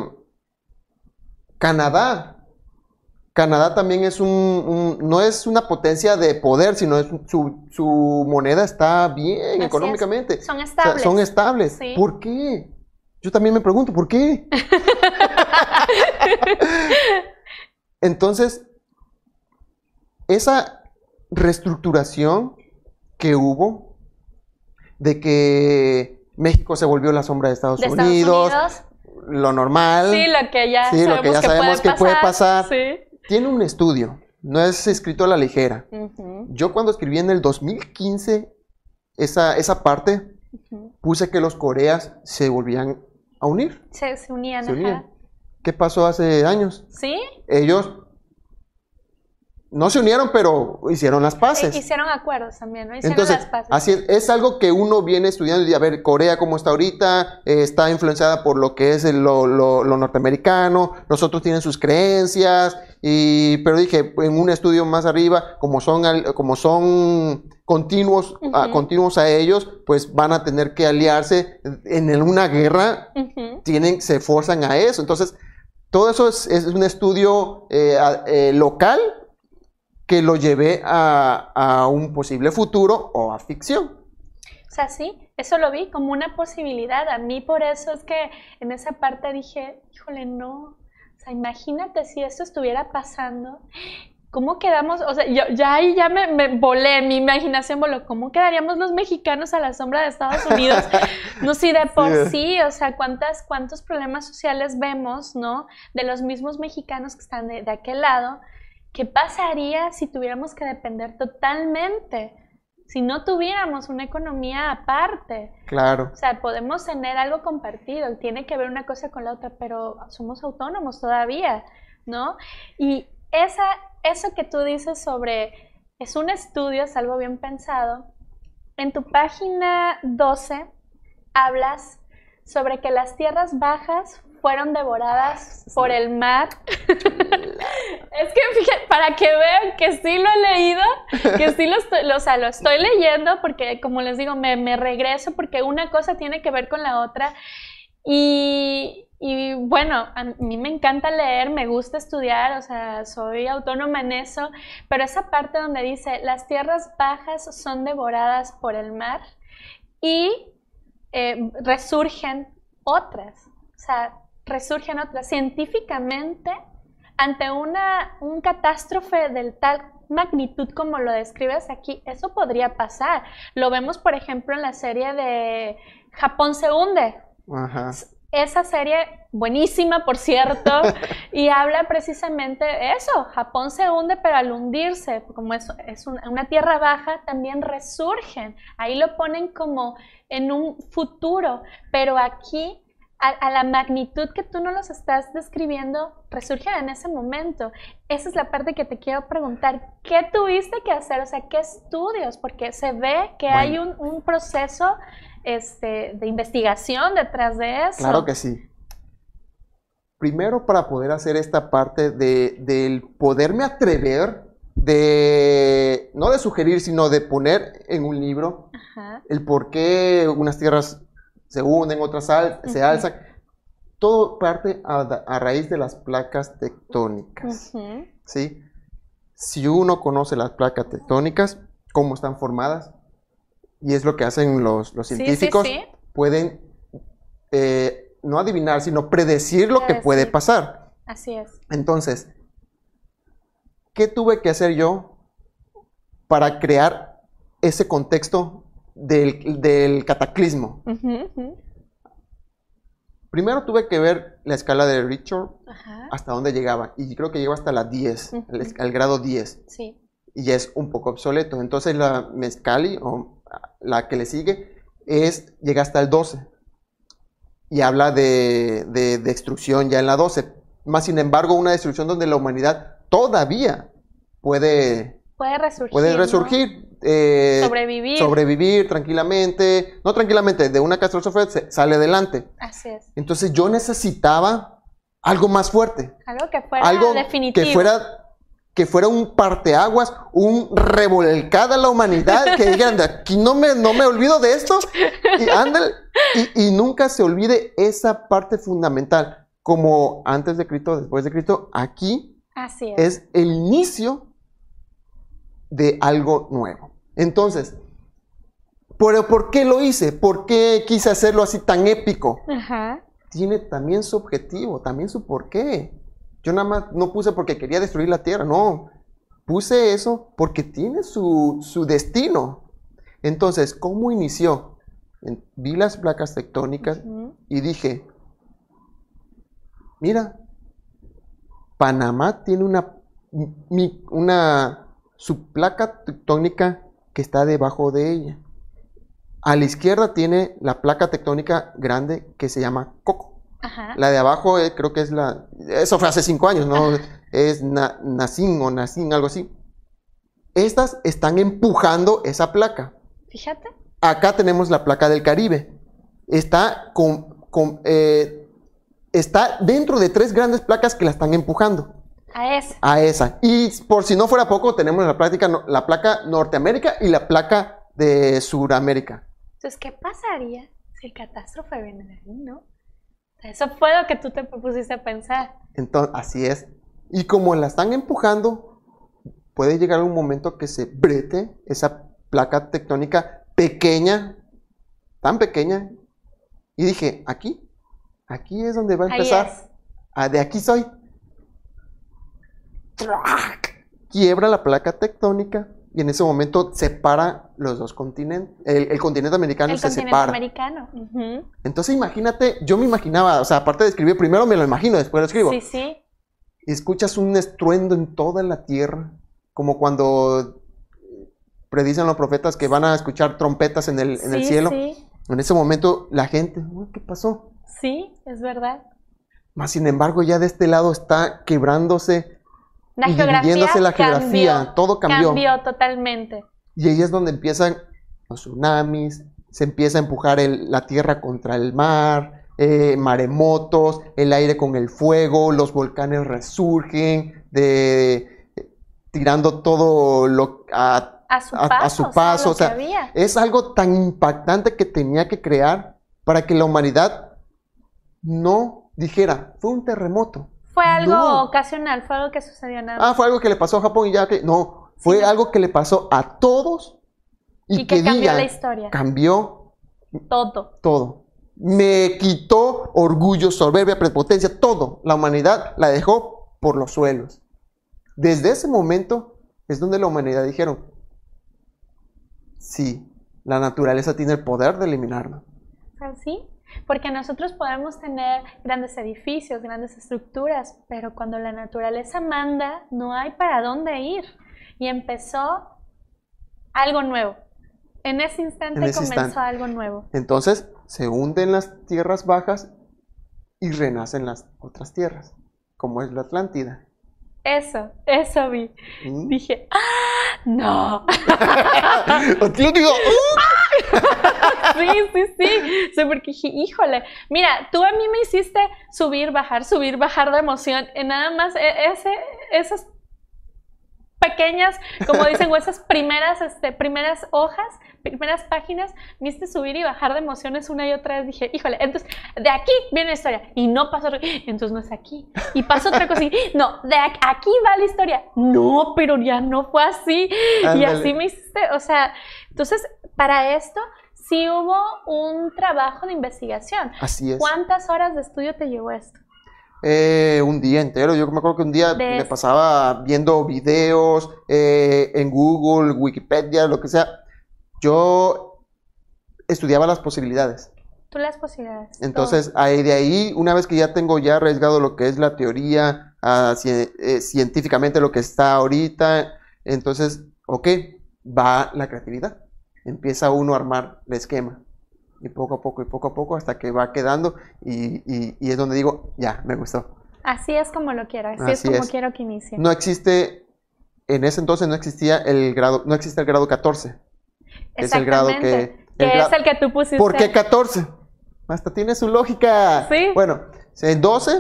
Canadá? Canadá también es un, un- no es una potencia de poder, sino es su, su moneda está bien Así es. económicamente. Son O sea, estables. son estables. Sí. ¿Por qué? Yo también me pregunto, ¿por qué? Entonces, esa reestructuración que hubo de que México se volvió la sombra de Estados, de Estados Unidos, lo normal, Sí, lo que ya Sí, lo sabemos que ya sabemos que puede pasar. Sí. Tiene un estudio, no es escrito a la ligera. Yo cuando escribí en el 2015 esa, esa parte, puse que los Coreas se volvían a unir. Se, se unían, Se ajá. unían. ¿qué pasó hace años? ¿Sí? Ellos no se unieron, pero hicieron las paces. Eh, hicieron acuerdos también, ¿no? Hicieron Entonces, las paces. así es, es algo que uno viene estudiando y a ver, Corea cómo está ahorita, eh, está influenciada por lo que es el- lo, lo- lo norteamericano, los otros tienen sus creencias, y, pero dije, en un estudio más arriba, como son, al- como son continuos, a, Ujú. continuos a ellos, pues van a tener que aliarse en una guerra, tienen, se forzan a eso. Entonces, todo eso es, es un estudio eh, a- eh, local que lo llevé a, a un posible futuro o a ficción. O sea, sí, eso lo vi como una posibilidad. A mí por eso es que en esa parte dije, híjole, no. O sea, imagínate si esto estuviera pasando. ¿Cómo quedamos? O sea, yo ya ahí ya me, me volé, mi imaginación voló. ¿Cómo quedaríamos los mexicanos a la sombra de Estados Unidos? No, si de por Sí. sí, o sea, cuántas, cuántos problemas sociales vemos, ¿no? De los mismos mexicanos que están de, de aquel lado. ¿Qué pasaría si tuviéramos que depender totalmente? Si no tuviéramos una economía aparte. Claro. O sea, podemos tener algo compartido, tiene que ver una cosa con la otra, pero somos autónomos todavía, ¿no? Y esa, eso que tú dices sobre, es un estudio, es algo bien pensado. En tu página 12 hablas sobre que las tierras bajas fueron devoradas por el mar. es que fíjate, para que vean que sí lo he leído, que sí lo estoy, lo- o sea, lo estoy leyendo porque, como les digo, me, me regreso porque una cosa tiene que ver con la otra. Y, y bueno, a mí me encanta leer, me gusta estudiar, o sea, soy autónoma en eso, pero esa parte donde dice, las tierras bajas son devoradas por el mar y eh, resurgen otras, o sea, resurgen otras. Científicamente, ante una un catástrofe del tal magnitud como lo describes aquí, eso podría pasar. Lo vemos, por ejemplo, en la serie de Japón se hunde. Ajá. Esa serie, buenísima por cierto, y habla precisamente eso, Japón se hunde, pero al hundirse, como es, es una tierra baja, también resurgen. Ahí lo ponen como en un futuro, pero aquí, a, a la magnitud que tú no los estás describiendo, resurgen en ese momento. Esa es la parte que te quiero preguntar, ¿qué tuviste que hacer? O sea, ¿qué estudios? Porque se ve que hay un, un proceso este, de investigación detrás de eso. Claro que sí. Primero, para poder hacer esta parte de, del poderme atrever, de no de sugerir, sino de poner en un libro Ajá. el por qué unas tierras se hunden, otras al- se alzan. Todo parte a, a raíz de las placas tectónicas. ¿sí? Si uno conoce las placas tectónicas, cómo están formadas, y es lo que hacen los, los Sí, sí, científicos, sí. pueden eh, no adivinar, sino predecir lo que puede pasar. Así es. Entonces, ¿qué tuve que hacer yo para crear ese contexto del, del cataclismo? Primero tuve que ver la escala de Richter Ajá. hasta dónde llegaba, y creo que llegó hasta la 10, Ujú. el, el grado 10. Sí. y ya es un poco obsoleto. Entonces la Mezcali, o la que le sigue, es, llega hasta el 12 y habla de, de destrucción ya en la 12. Más sin embargo, una destrucción donde la humanidad todavía puede, Puede resurgir. puede ¿no? resurgir. eh, Sobrevivir. sobrevivir tranquilamente, no tranquilamente, de una catástrofe se- sale adelante. Así es. Entonces yo necesitaba algo más fuerte Algo que fuera algo definitivo. que fuera que fuera un parteaguas, un revolcada a la humanidad, que digan, de aquí no me, no me olvido de esto, y, ándale, y, y nunca se olvide esa parte fundamental, como antes de Cristo, después de Cristo, aquí Así es. es el inicio de algo nuevo. Entonces, ¿pero por qué lo hice? ¿Por qué quise hacerlo así tan épico? Ajá. tiene también su objetivo, también su porqué. Yo nada más no puse porque quería destruir la tierra, no. Puse eso porque tiene su, su destino. Entonces, ¿cómo inició? Vi las placas tectónicas y dije, mira, Panamá tiene una, una, su placa tectónica que está debajo de ella. A la izquierda tiene la placa tectónica grande que se llama Coco. Ajá. La de abajo eh, creo que es la... Eso fue hace cinco años, ¿no? es na, Nacin o Nacin, algo así. Estas están empujando esa placa. Fíjate. Acá tenemos la placa del Caribe. Está, con, con, eh, está dentro de tres grandes placas que la están empujando. A esa. A esa. Y por si no fuera poco, tenemos la, práctica, la placa Norteamérica y la placa de Suramérica. Entonces, ¿qué pasaría si el catástrofe viene de ahí, no? Eso fue lo que tú te propusiste a pensar. Entonces, así es. Y como la están empujando, puede llegar un momento que se brete esa placa tectónica pequeña, tan pequeña. Y dije, aquí, aquí es donde va a empezar. Ah, de aquí soy. Quiebra la placa tectónica y en ese momento separa los dos continentes. El, continente americano el se continente separa. americano. Entonces imagínate, yo me imaginaba, o sea, aparte de escribir, primero me lo imagino, después lo escribo. Sí, sí. Y escuchas un estruendo en toda la tierra, como cuando predicen los profetas que van a escuchar trompetas en el, en el cielo. Sí. En ese momento la gente, ¿qué pasó? Sí, es verdad. Más sin embargo, ya de este lado está quebrándose la y geografía dividiéndose la geografía, cambió, todo cambió. Cambió totalmente. Y ahí es donde empiezan los tsunamis, se empieza a empujar el, la tierra contra el mar, eh, maremotos, el aire con el fuego, los volcanes resurgen, de, tirando todo lo a, a su paso. A, su paso. O sea, o sea es algo tan impactante que tenía que crear para que la humanidad no dijera, fue un terremoto. Fue algo no. ocasional, fue algo que sucedió nada. Ah, fue algo que le pasó a Japón y ya que. No, fue sí, no. algo que le pasó a todos y, y que, que, cambió la historia. Cambió todo. Todo. Me quitó orgullo, soberbia, prepotencia, todo. La humanidad la dejó por los suelos. Desde ese momento es donde la humanidad dijeron, sí, la naturaleza tiene el poder de eliminarlo. ¿Sí? Porque nosotros podemos tener grandes edificios, grandes estructuras, pero cuando la naturaleza manda, no hay para dónde ir. Y empezó algo nuevo. En ese instante En ese comenzó instante. algo nuevo. Entonces se hunden las tierras bajas y renacen las otras tierras, como es la Atlántida. Eso, eso vi. ¿Mm? Dije, ¡ah! ¡No! Digo, "Uh". sí, sí, sí. Sí, porque dije, híjole, mira, tú a mí me hiciste subir, bajar, subir, bajar de emoción. Nada más e- ese, esas pequeñas, como dicen, o esas primeras, este, primeras hojas, primeras páginas, me hiciste subir y bajar de emociones una y otra vez. Dije, híjole, entonces de aquí viene la historia. Y no pasó, entonces no es aquí. Y pasó otra cosa y, no, de aquí va la historia. No, pero ya no fue así. Y así me hiciste, o sea, entonces para esto sí hubo un trabajo de investigación. Así es. ¿Cuántas horas de estudio te llevó esto? Eh, un día entero. Yo me acuerdo que un día me pasaba viendo videos eh, en Google, Wikipedia, lo que sea. Yo estudiaba las posibilidades. Tú las posibilidades. Entonces, ahí, de ahí, una vez que ya tengo ya arriesgado lo que es la teoría, eh, científicamente lo que está ahorita, entonces, ok, va la creatividad. Empieza uno a armar el esquema. Y poco a poco, y poco a poco, hasta que va quedando, y, y- y es donde digo, ya, me gustó. Así es como lo quiero, así, es como es. quiero que inicie. No existe, en ese entonces no existía el grado, no existe el grado 14. Es el grado que... el que es el que tú pusiste. ¿Por qué 14? Hasta tiene su lógica. Sí. Bueno, en 12,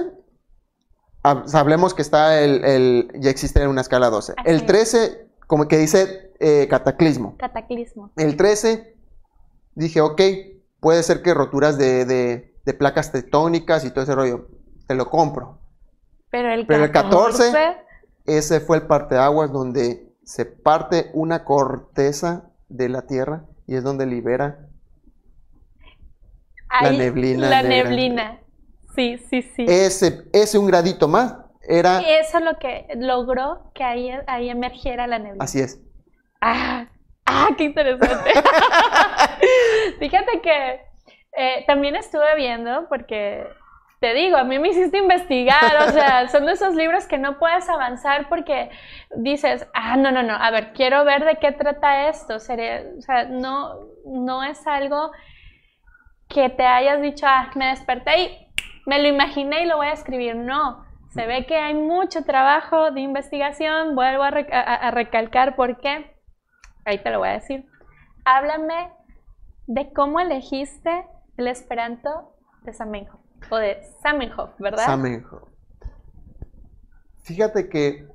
hab- hablemos que está el, el- ya existe una escala 12. Así El es. 13, como que dice eh, cataclismo. Cataclismo. El 13, dije, ok, puede ser que roturas de, de- de placas tectónicas y todo ese rollo, te lo compro. Pero el Pero el 14, 14, Ese fue el parteaguas donde se parte una corteza de la Tierra y es donde libera La neblina La negra. neblina. Sí, sí, sí. ese, ese un gradito más era, eso es lo que logró que ahí, ahí emergiera la neblina. así es. Ah, ah, qué interesante. Fíjate que eh, también estuve viendo, porque te digo, a mí me hiciste investigar, o sea, son de esos libros que no puedes avanzar porque dices, ah, no, no, no, a ver, quiero ver de qué trata esto. Sería, o sea, no, no es algo que te hayas dicho, ah, me desperté y me lo imaginé y lo voy a escribir. No, se ve que hay mucho trabajo de investigación. Vuelvo a, recalcar por qué. Ahí te lo voy a decir. Háblame de cómo elegiste el esperanto de Zamenhof, o de Zamenhof, ¿verdad? Zamenhof. Fíjate que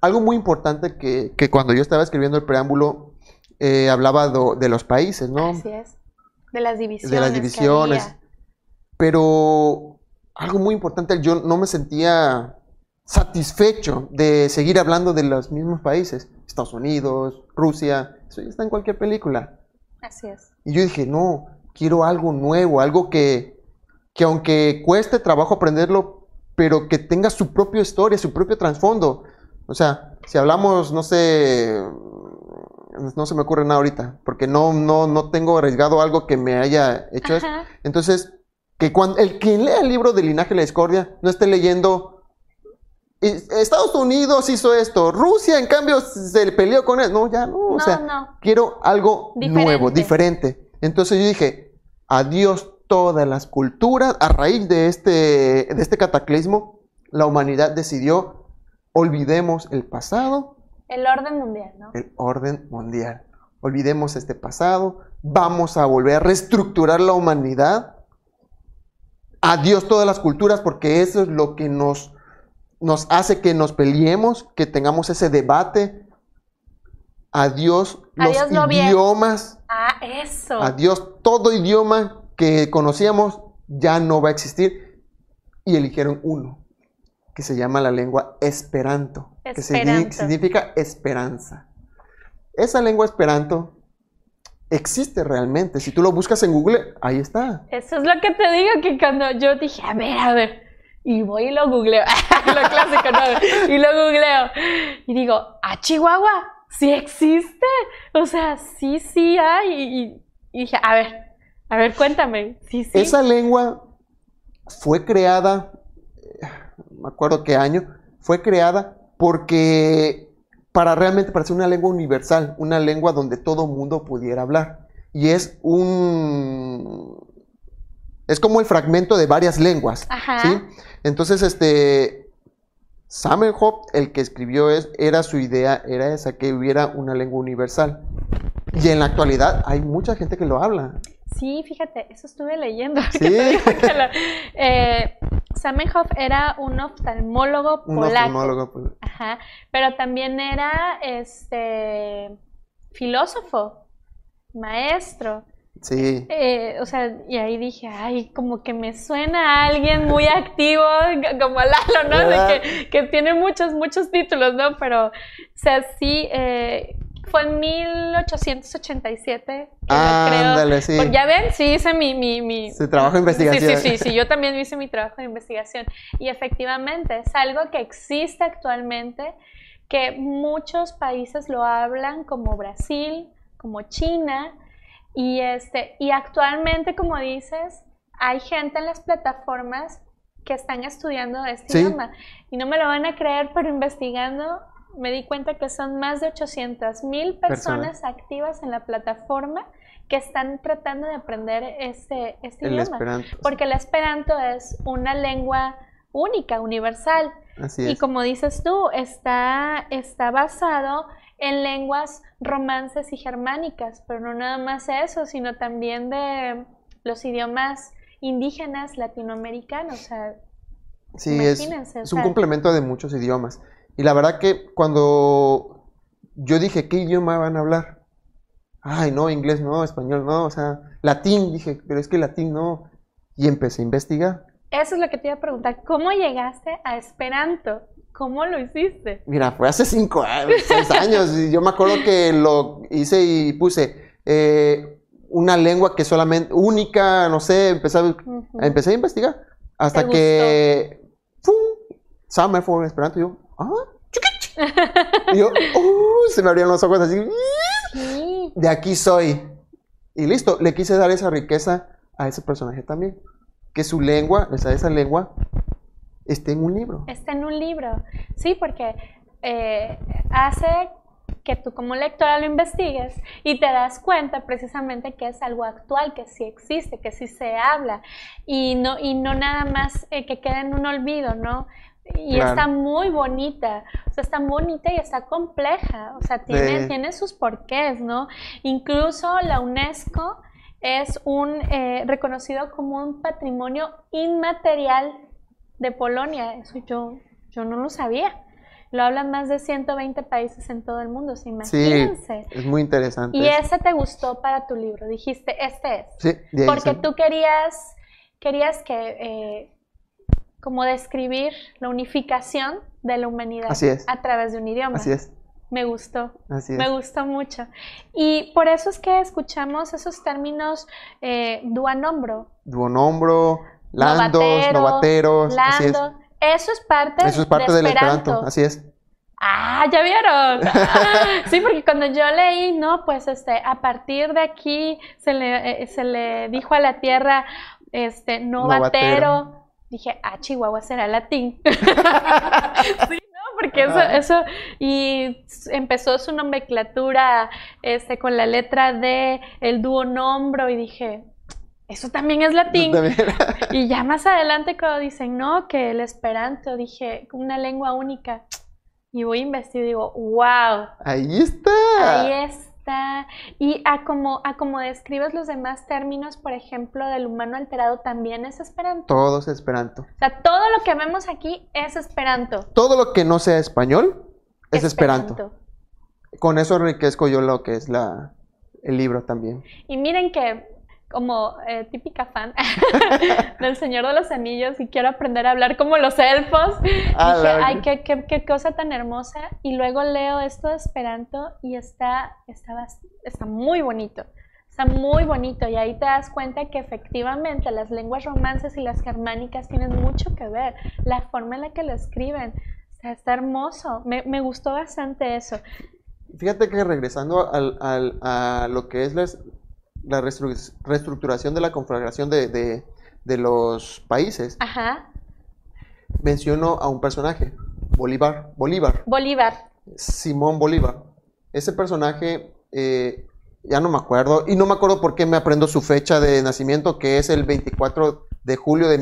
algo muy importante que, cuando yo estaba escribiendo el preámbulo eh, hablaba de los países, ¿no? Así es. De las divisiones. De las divisiones. Pero algo muy importante, yo no me sentía satisfecho de seguir hablando de los mismos países. Estados Unidos, Rusia, eso ya está en cualquier película. Así es. Y yo dije, no, quiero algo nuevo, algo que, que aunque cueste trabajo aprenderlo, pero que tenga su propia historia, su propio trasfondo. O sea, si hablamos, no sé, no se me ocurre nada ahorita, porque no, no, no tengo arriesgado algo que me haya hecho eso. Entonces, que cuando el quien lea el libro de Linaje de la Discordia no esté leyendo Estados Unidos hizo esto, Rusia en cambio se peleó con él. No, ya no, o sea, quiero algo nuevo, diferente. Entonces yo dije, adiós todas las culturas, a raíz de este, de este cataclismo, la humanidad decidió olvidemos el pasado. El orden mundial, ¿no? El orden mundial. Olvidemos este pasado, vamos a volver a reestructurar la humanidad. Adiós todas las culturas, porque eso es lo que nos, nos hace que nos peleemos, que tengamos ese debate. Adiós los idiomas. Ah, eso. Adiós todo idioma que conocíamos ya no va a existir. Y eligieron uno que se llama la lengua Esperanto, que significa esperanza. Esa lengua Esperanto existe realmente. Si tú lo buscas en Google, ahí está. Eso es lo que te digo, que cuando yo dije, a ver, a ver, y voy y lo googleo, lo clásico, ¿no? Y lo googleo. Y digo, ¿a Chihuahua? ¿Sí existe? O sea, sí, sí hay. Y, y dije, a ver, a ver, cuéntame. Sí, sí. Esa lengua fue creada me acuerdo qué año, fue creada porque para realmente para ser una lengua universal, una lengua donde todo mundo pudiera hablar. Y es un es como el fragmento de varias lenguas, ¿sí? Entonces, este Zamenhof, el que escribió es, era su idea, era esa, que hubiera una lengua universal. Y en la actualidad hay mucha gente que lo habla. Sí, fíjate, eso estuve leyendo. Eh, Samenhoff era un oftalmólogo un Oftalmólogo polaco. Ajá, pero también era este filósofo, maestro. Sí. Eh, o sea, y ahí dije, ay, como que me suena a alguien muy activo, como Lalo, ¿no? De que, que, tiene muchos, muchos títulos, ¿no? Pero, o sea, sí, eh, fue en 1887. Ah, ándale, sí. ya ven, sí hice mi... mi, mi... Su trabajo de investigación. Sí, sí, sí, yo también hice mi trabajo de investigación. Y efectivamente, es algo que existe actualmente, que muchos países lo hablan, como Brasil, como China, y, este, y actualmente, como dices, hay gente en las plataformas que están estudiando este idioma. Y no me lo van a creer, pero investigando me di cuenta que son más de 800 mil personas, activas en la plataforma que están tratando de aprender este, este idioma. Porque el esperanto es una lengua única, universal. Y como dices tú, está, está basado en lenguas romances y germánicas, pero no nada más eso, sino también de los idiomas indígenas latinoamericanos. O sea, sí, es, un complemento de muchos idiomas. Y la verdad que cuando yo dije, ¿qué idioma van a hablar? Ay, no, inglés no, español no, o sea, latín, dije, pero es que latín no. Y empecé a investigar. Eso es lo que te iba a preguntar, ¿cómo llegaste a Esperanto? ¿Cómo lo hiciste? Mira, fue hace cinco años, seis años, y yo me acuerdo que lo hice y puse eh, una lengua que solamente, única, no sé, empecé a, empecé a investigar. Hasta que, ¡pum! Summer for Esperanto, y yo, ¡ah! y yo, uh, se me abrieron los ojos así. De aquí soy. Y listo, le quise dar esa riqueza a ese personaje también. Que su lengua, esa, esa lengua, esté en un libro. Está en un libro. Sí, porque eh, hace que tú como lectora lo investigues y te das cuenta precisamente que es algo actual, que sí existe, que sí se habla. y no, y no nada más eh, que quede en un olvido, ¿no? Y está muy bonita, o sea, está bonita y está compleja, o sea, tiene, tiene sus porqués, ¿no? Incluso la UNESCO es un eh, reconocido como un patrimonio inmaterial de Polonia, eso yo, yo no lo sabía. Lo hablan más de 120 países en todo el mundo, ¿se imagínense? Sí, es muy interesante. Y ese te gustó para tu libro, dijiste, este es. Sí, de Porque tú querías, querías que, eh, como describir la unificación de la humanidad a través de un idioma. Así es. Me gustó, Así es. me gustó mucho. Y por eso es que escuchamos esos términos eh, duanombro. Duonombro, landos, novateros, lando. Eso es parte, Eso es parte del esperanto, así es. Ah, ya vieron. sí, porque cuando yo leí, no, pues este, a partir de aquí se le, eh, se le dijo a la tierra, este, novatero. Dije, ah, Chihuahua será latín. sí, no, porque eso, eso, y empezó su nomenclatura, este, con la letra D, el dúo nombro, y dije, eso también es latín. y ya más adelante cuando dicen, no, que el esperanto, dije, una lengua única. Y voy a investigar y digo, wow. Ahí está. Ahí está. Y a como, a como describes los demás términos, por ejemplo, del humano alterado, también es esperanto. Todo es esperanto. O sea, todo lo que vemos aquí es esperanto. Todo lo que no sea español es esperanto. Con eso enriquezco yo lo que es la, el libro también. Y miren que como eh, típica fan del Señor de los Anillos y quiero aprender a hablar como los elfos. Ah, Dije, ay, qué, qué, qué, cosa tan hermosa. Y luego leo esto de Esperanto y está, está, está muy bonito. Está muy bonito y ahí te das cuenta que efectivamente las lenguas romances y las germánicas tienen mucho que ver. La forma en la que lo escriben. está hermoso. Me, me gustó bastante eso. Fíjate que regresando al, al, a lo que es las, la reestructuración de la conflagración de, los países, Ajá. menciono a un personaje, Bolívar. Bolívar. Bolívar. Simón Bolívar. Ese personaje, eh, ya no me acuerdo, y no me acuerdo por qué me aprendo su fecha de nacimiento, que es el 24 de julio de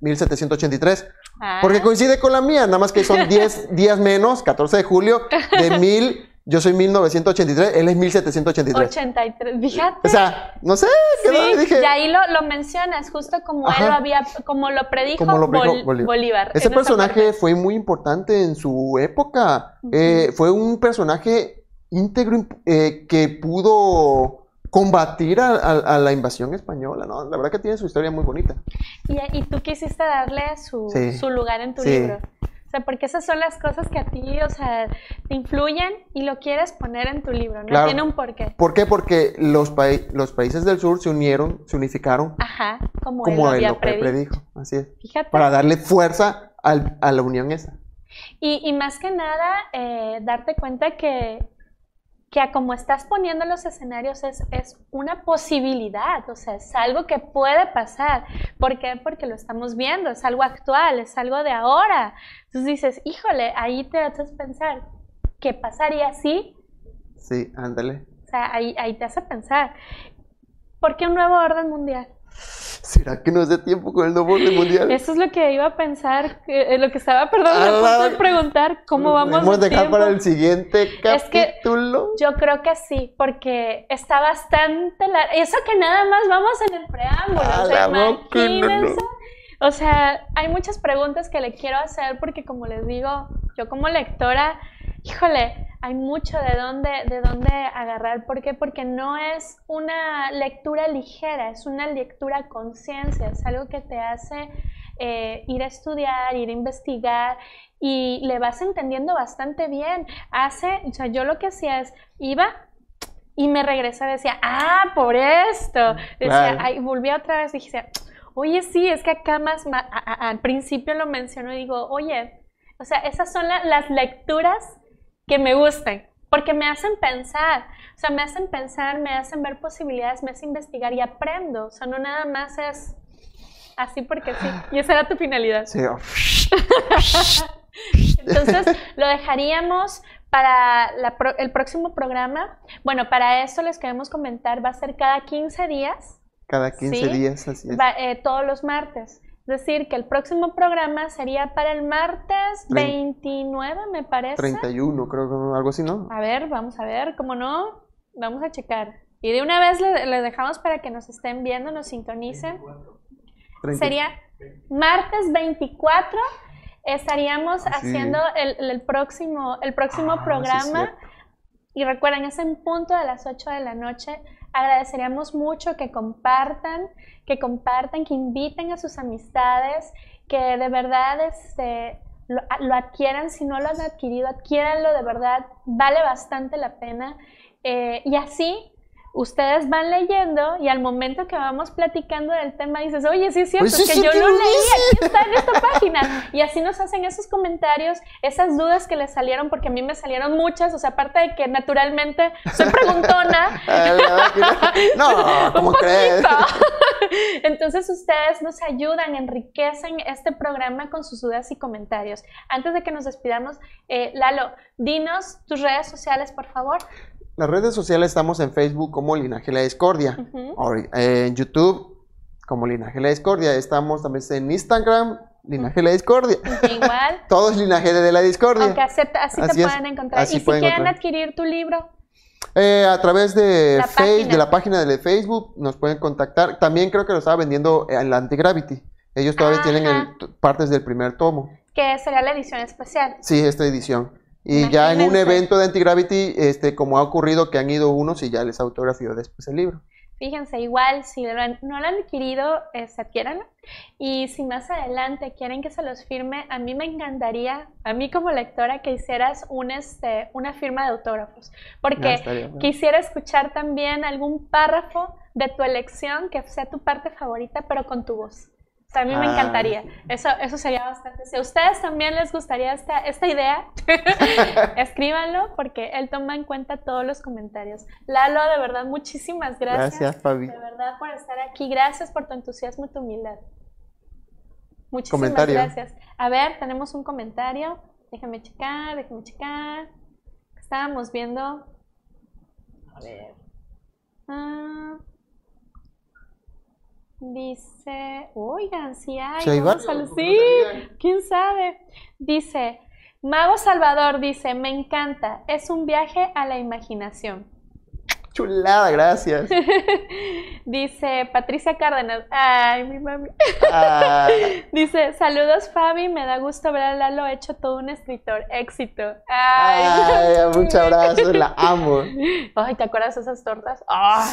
1783. Ah. Porque coincide con la mía, nada más que son 10 días menos, 14 de julio de 1000. Yo soy 1983, él es 1783. 83, fíjate. O sea, no sé, sí, dije. Y ahí lo, lo, mencionas, justo como él lo había, como lo predijo, Bolívar. Ese personaje fue muy importante en su época. Eh, fue un personaje íntegro eh, que pudo combatir a, la invasión española, ¿no? La verdad que tiene su historia muy bonita. Y, y tú quisiste darle su, su lugar en tu libro. O sea, porque esas son las cosas que a ti, o sea, te influyen y lo quieres poner en tu libro, ¿no? Tiene un porqué. ¿Por qué? Porque los, los países del sur se unieron, se unificaron. Ajá, como, él, lo, predijo. Así es. Fíjate. Para darle fuerza a la unión esa. Y, y más que nada, eh, darte cuenta que que a como estás poniendo los escenarios es, es, una posibilidad, o sea, es algo que puede pasar. ¿Por qué? Porque lo estamos viendo, es algo actual, es algo de ahora. Entonces dices, híjole, ahí te haces pensar, ¿qué pasaría si? Sí, ándale. O sea, ahí, ahí te hace pensar. ¿Por qué un nuevo orden mundial? ¿Será que nos dé tiempo con el nuevo orden mundial? Eso es lo que iba a pensar, eh, lo que estaba, perdón, a preguntar, ¿cómo vamos Vamos a dejar para el siguiente capítulo. yo creo que sí, porque está bastante largo. Eso que nada más vamos en el preámbulo, o sea, imagínense. O sea, hay muchas preguntas que le quiero hacer porque como les digo, yo como lectora, híjole, hay mucho de dónde, de dónde agarrar. ¿Por qué? Porque no es una lectura ligera, es una lectura conciencia, es algo que te hace eh, ir a estudiar, ir a investigar y le vas entendiendo bastante bien. Hace, o sea, yo lo que hacía es, iba y me regresaba y decía, ah, por esto. Decía, ay, volví otra vez y dije, oye, sí, es que acá más, al principio lo menciono y digo, oye, o sea, esas son las lecturas que me gusten, porque me hacen pensar, o sea, me hacen pensar, me hacen ver posibilidades, me hacen investigar y aprendo, o sea, no nada más es así porque sí, y esa era tu finalidad. Sí. Entonces, lo dejaríamos para el próximo programa. Bueno, para eso les queremos comentar, va a ser cada 15 días Cada 15 Sí. días, así es. Va- eh, todos los martes. Es decir, que el próximo programa sería para el martes Trein- 29, me parece. 31, creo que algo así, ¿no? A ver, vamos a ver, ¿cómo no? Vamos a checar. Y de una vez le, le dejamos para que nos estén viendo, nos sintonicen. 30. Sería martes 24. Estaríamos Ah, sí. haciendo el, el próximo, el próximo Ah, programa. y recuerden, es en punto de las 8 de la noche. Agradeceríamos mucho que compartan, que compartan, que inviten a sus amistades, que de verdad este, lo, adquieran. Si no lo han adquirido, adquiéranlo de verdad. Vale bastante la pena. Eh, y así ustedes van leyendo y al momento que vamos platicando del tema dices, oye, sí es cierto, Pues sí, es que yo ¿qué lo leí, aquí está en esta página. Y así nos hacen esos comentarios, esas dudas que les salieron, porque a mí me salieron muchas, o sea, aparte de que naturalmente soy preguntona, no. ¿cómo un crees? poquito. Entonces ustedes nos ayudan, enriquecen este programa con sus dudas y comentarios. Antes de que nos despidamos, eh, Lalo, dinos tus redes sociales, por favor. Las redes sociales estamos en Facebook como Linaje La Discordia. Eh, en YouTube como Linaje La Discordia. Estamos también en Instagram, Linaje La Discordia. Igual. Todo es Linaje de la Discordia. Aunque así, así Así te es, pueden encontrar. así y si quieren encontrar. adquirir tu libro, Eh, a través de, La Face- página. de la página de Facebook nos pueden contactar. También creo que lo estaba vendiendo en la Antigravity. Ellos todavía tienen el- partes del primer tomo. que sería la edición especial. Sí, esta edición. Y ya en un evento de Antigravity, este, como ha ocurrido que han ido unos y ya les autografió después el libro. Fíjense, igual, si lo han- no lo han adquirido, este, adquiéranlo. Y si más adelante quieren que se los firme, a mí me encantaría, a mí como lectora, que hicieras un, este, una firma de autógrafos. Ah, Porque estaría bueno. quisiera escuchar también algún párrafo de tu elección que sea tu parte favorita, pero con tu voz. O sea, a mí me Ah, encantaría. Eso, eso sería bastante. Si a ustedes también les gustaría esta, esta idea, escríbanlo porque él toma en cuenta todos los comentarios. Lalo, de verdad, muchísimas gracias. Gracias, Fabi. De verdad por estar aquí. Gracias por tu entusiasmo y tu humildad. Muchísimas Comentario. gracias. A ver, tenemos un comentario. Déjame checar, déjame checar. Estábamos viendo. A ver. Ah, dice. Oigan, sí hay. Sí hay sí, quién sabe. Dice. Mago Salvador dice, me encanta, es un viaje a la imaginación. Chulada, gracias. Dice Patricia Cárdenas, ay, mi mami. Ah, Dice, saludos Fabi, me da gusto ver a Lalo hecho todo un escritor, éxito. Ay, ay, muchas gracias, la amo. Ay, ¿te acuerdas de esas tortas? Ay.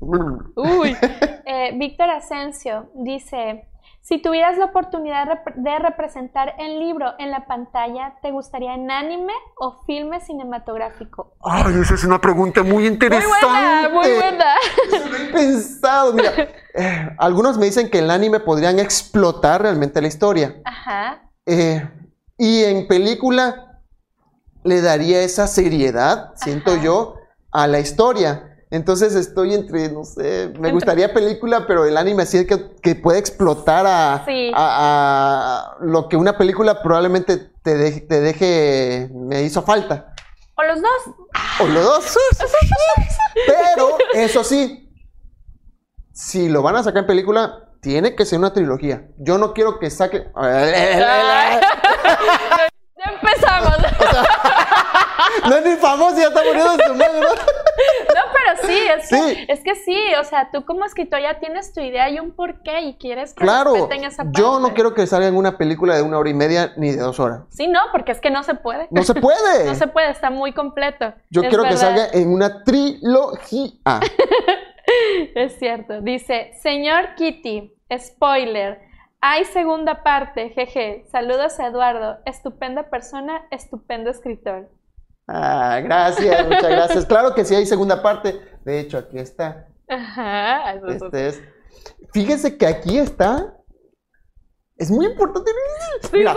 Uy. Eh, Víctor Asensio dice, si tuvieras la oportunidad rep- de representar el libro en la pantalla, ¿te gustaría en anime o filme cinematográfico? Ay, esa es una pregunta muy Muy interesante. buena, muy buena. Eso no he pensado. Mira, eh, algunos me dicen que el anime podrían explotar realmente la historia. Ajá. Eh, y en película le daría esa seriedad, siento yo, a la historia. Entonces estoy entre, no sé, me Entre- gustaría película, pero el anime sí es que, que puede explotar a, Sí. a- a lo que una película probablemente te deje, te deje, me hizo falta. O los dos. O los dos. Pero, eso sí, si lo van a sacar en película, tiene que ser una trilogía. Yo no quiero que saque... Ya empezamos. No es ni famoso, ya está muriendo su madre, ¿no? No, pero sí, es que Sí. es que sí, o sea, tú como escritor ya tienes tu idea y un porqué y quieres que Claro, respeten esa parte. yo no quiero que salga en una película de una hora y media ni de dos horas. Sí, no, porque es que no se puede. No se puede. No se puede, está muy completo. Yo Es quiero que salga en una trilogía. Es cierto. Dice, señor Kitty, spoiler. Hay segunda parte, jeje. Saludos a Eduardo. Estupenda persona, estupendo escritor. Ah, gracias, muchas gracias. Claro que sí hay segunda parte. De hecho, aquí está. Ajá. eso es- Este es. Fíjense que aquí está. Es muy importante. Mira,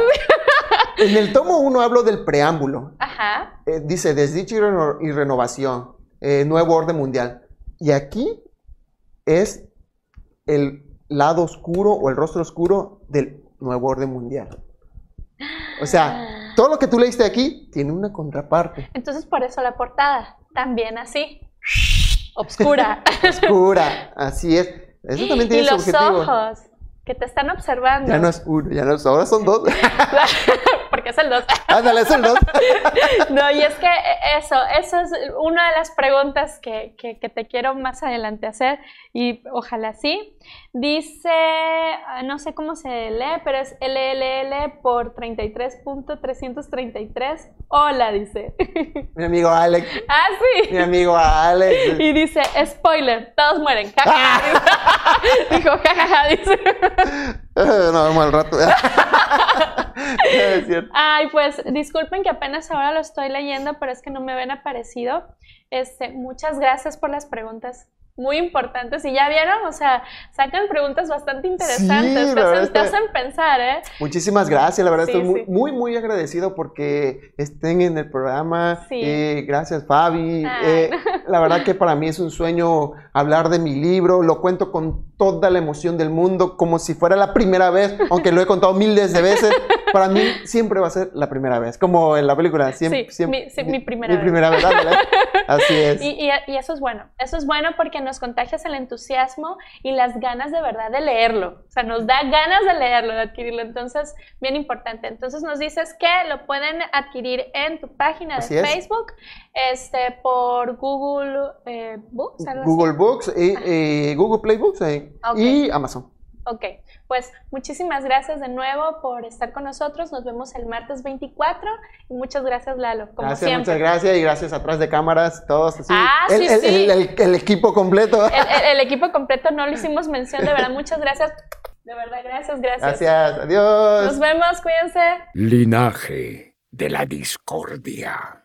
en el tomo 1 hablo del preámbulo. Ajá. Eh, dice desdicha y, reno- y renovación, eh, nuevo orden mundial. Y aquí es el lado oscuro o el rostro oscuro del nuevo orden mundial. O sea, todo lo que tú leíste aquí tiene una contraparte Entonces por eso la portada, también así. Obscura. oscura. Así es. Eso también tiene y su los objetivo. ojos, que te están observando. Ya no es uno, ya no es, ahora son dos. Porque es el dos. Ándale, es el dos. No, y es que eso, eso es una de las preguntas que, que, que te quiero más adelante hacer y ojalá sí. Dice, ah, no sé cómo se lee, pero es LLL por 33.333. Hola, dice. Mi amigo Alex. Ah, sí. Mi amigo Alex. Y dice, spoiler, todos mueren. Ja, ja, ja. Dijo, jajaja, dice. No, mal rato. es cierto. Ay, pues disculpen que apenas ahora lo estoy leyendo, pero es que no me ven aparecido. Este, muchas gracias por las preguntas muy importantes. Y ya vieron, o sea, sacan preguntas bastante interesantes, Sí, te, hacen, te está- hacen pensar, ¿eh? Muchísimas gracias, la verdad Sí, estoy muy, sí. muy, muy agradecido porque estén en el programa. Sí. Eh, gracias, Fabi. Ay, Eh, la verdad que para mí es un sueño hablar de mi libro. Lo cuento con toda la emoción del mundo, como si fuera la primera vez, aunque lo he contado miles de veces. Para mí siempre va a ser la primera vez, como en la película. Siempre, Sí, siempre- mi- sí, mi primera mi vez. primera vez. Así es. Y, y- y eso es bueno, eso es bueno porque nos contagias el entusiasmo y las ganas de verdad de leerlo. O sea, nos da ganas de leerlo, de adquirirlo. Entonces, bien importante. Entonces nos dices que lo pueden adquirir en tu página de Así es. Este, por Google eh, Books, algo Google Books, y, eh, Google Play Books eh, Ok. y Amazon. Ok, pues muchísimas gracias de nuevo por estar con nosotros. Nos vemos el martes 24 y muchas gracias Lalo, como gracias, siempre. muchas gracias y gracias atrás de cámaras, todos así. Ah, el, sí, el- sí. el- el- el equipo completo. El, el- el equipo completo no lo hicimos mención, de verdad, muchas gracias. De verdad, gracias, gracias. Gracias, adiós. Nos vemos, cuídense. Linaje de la discordia.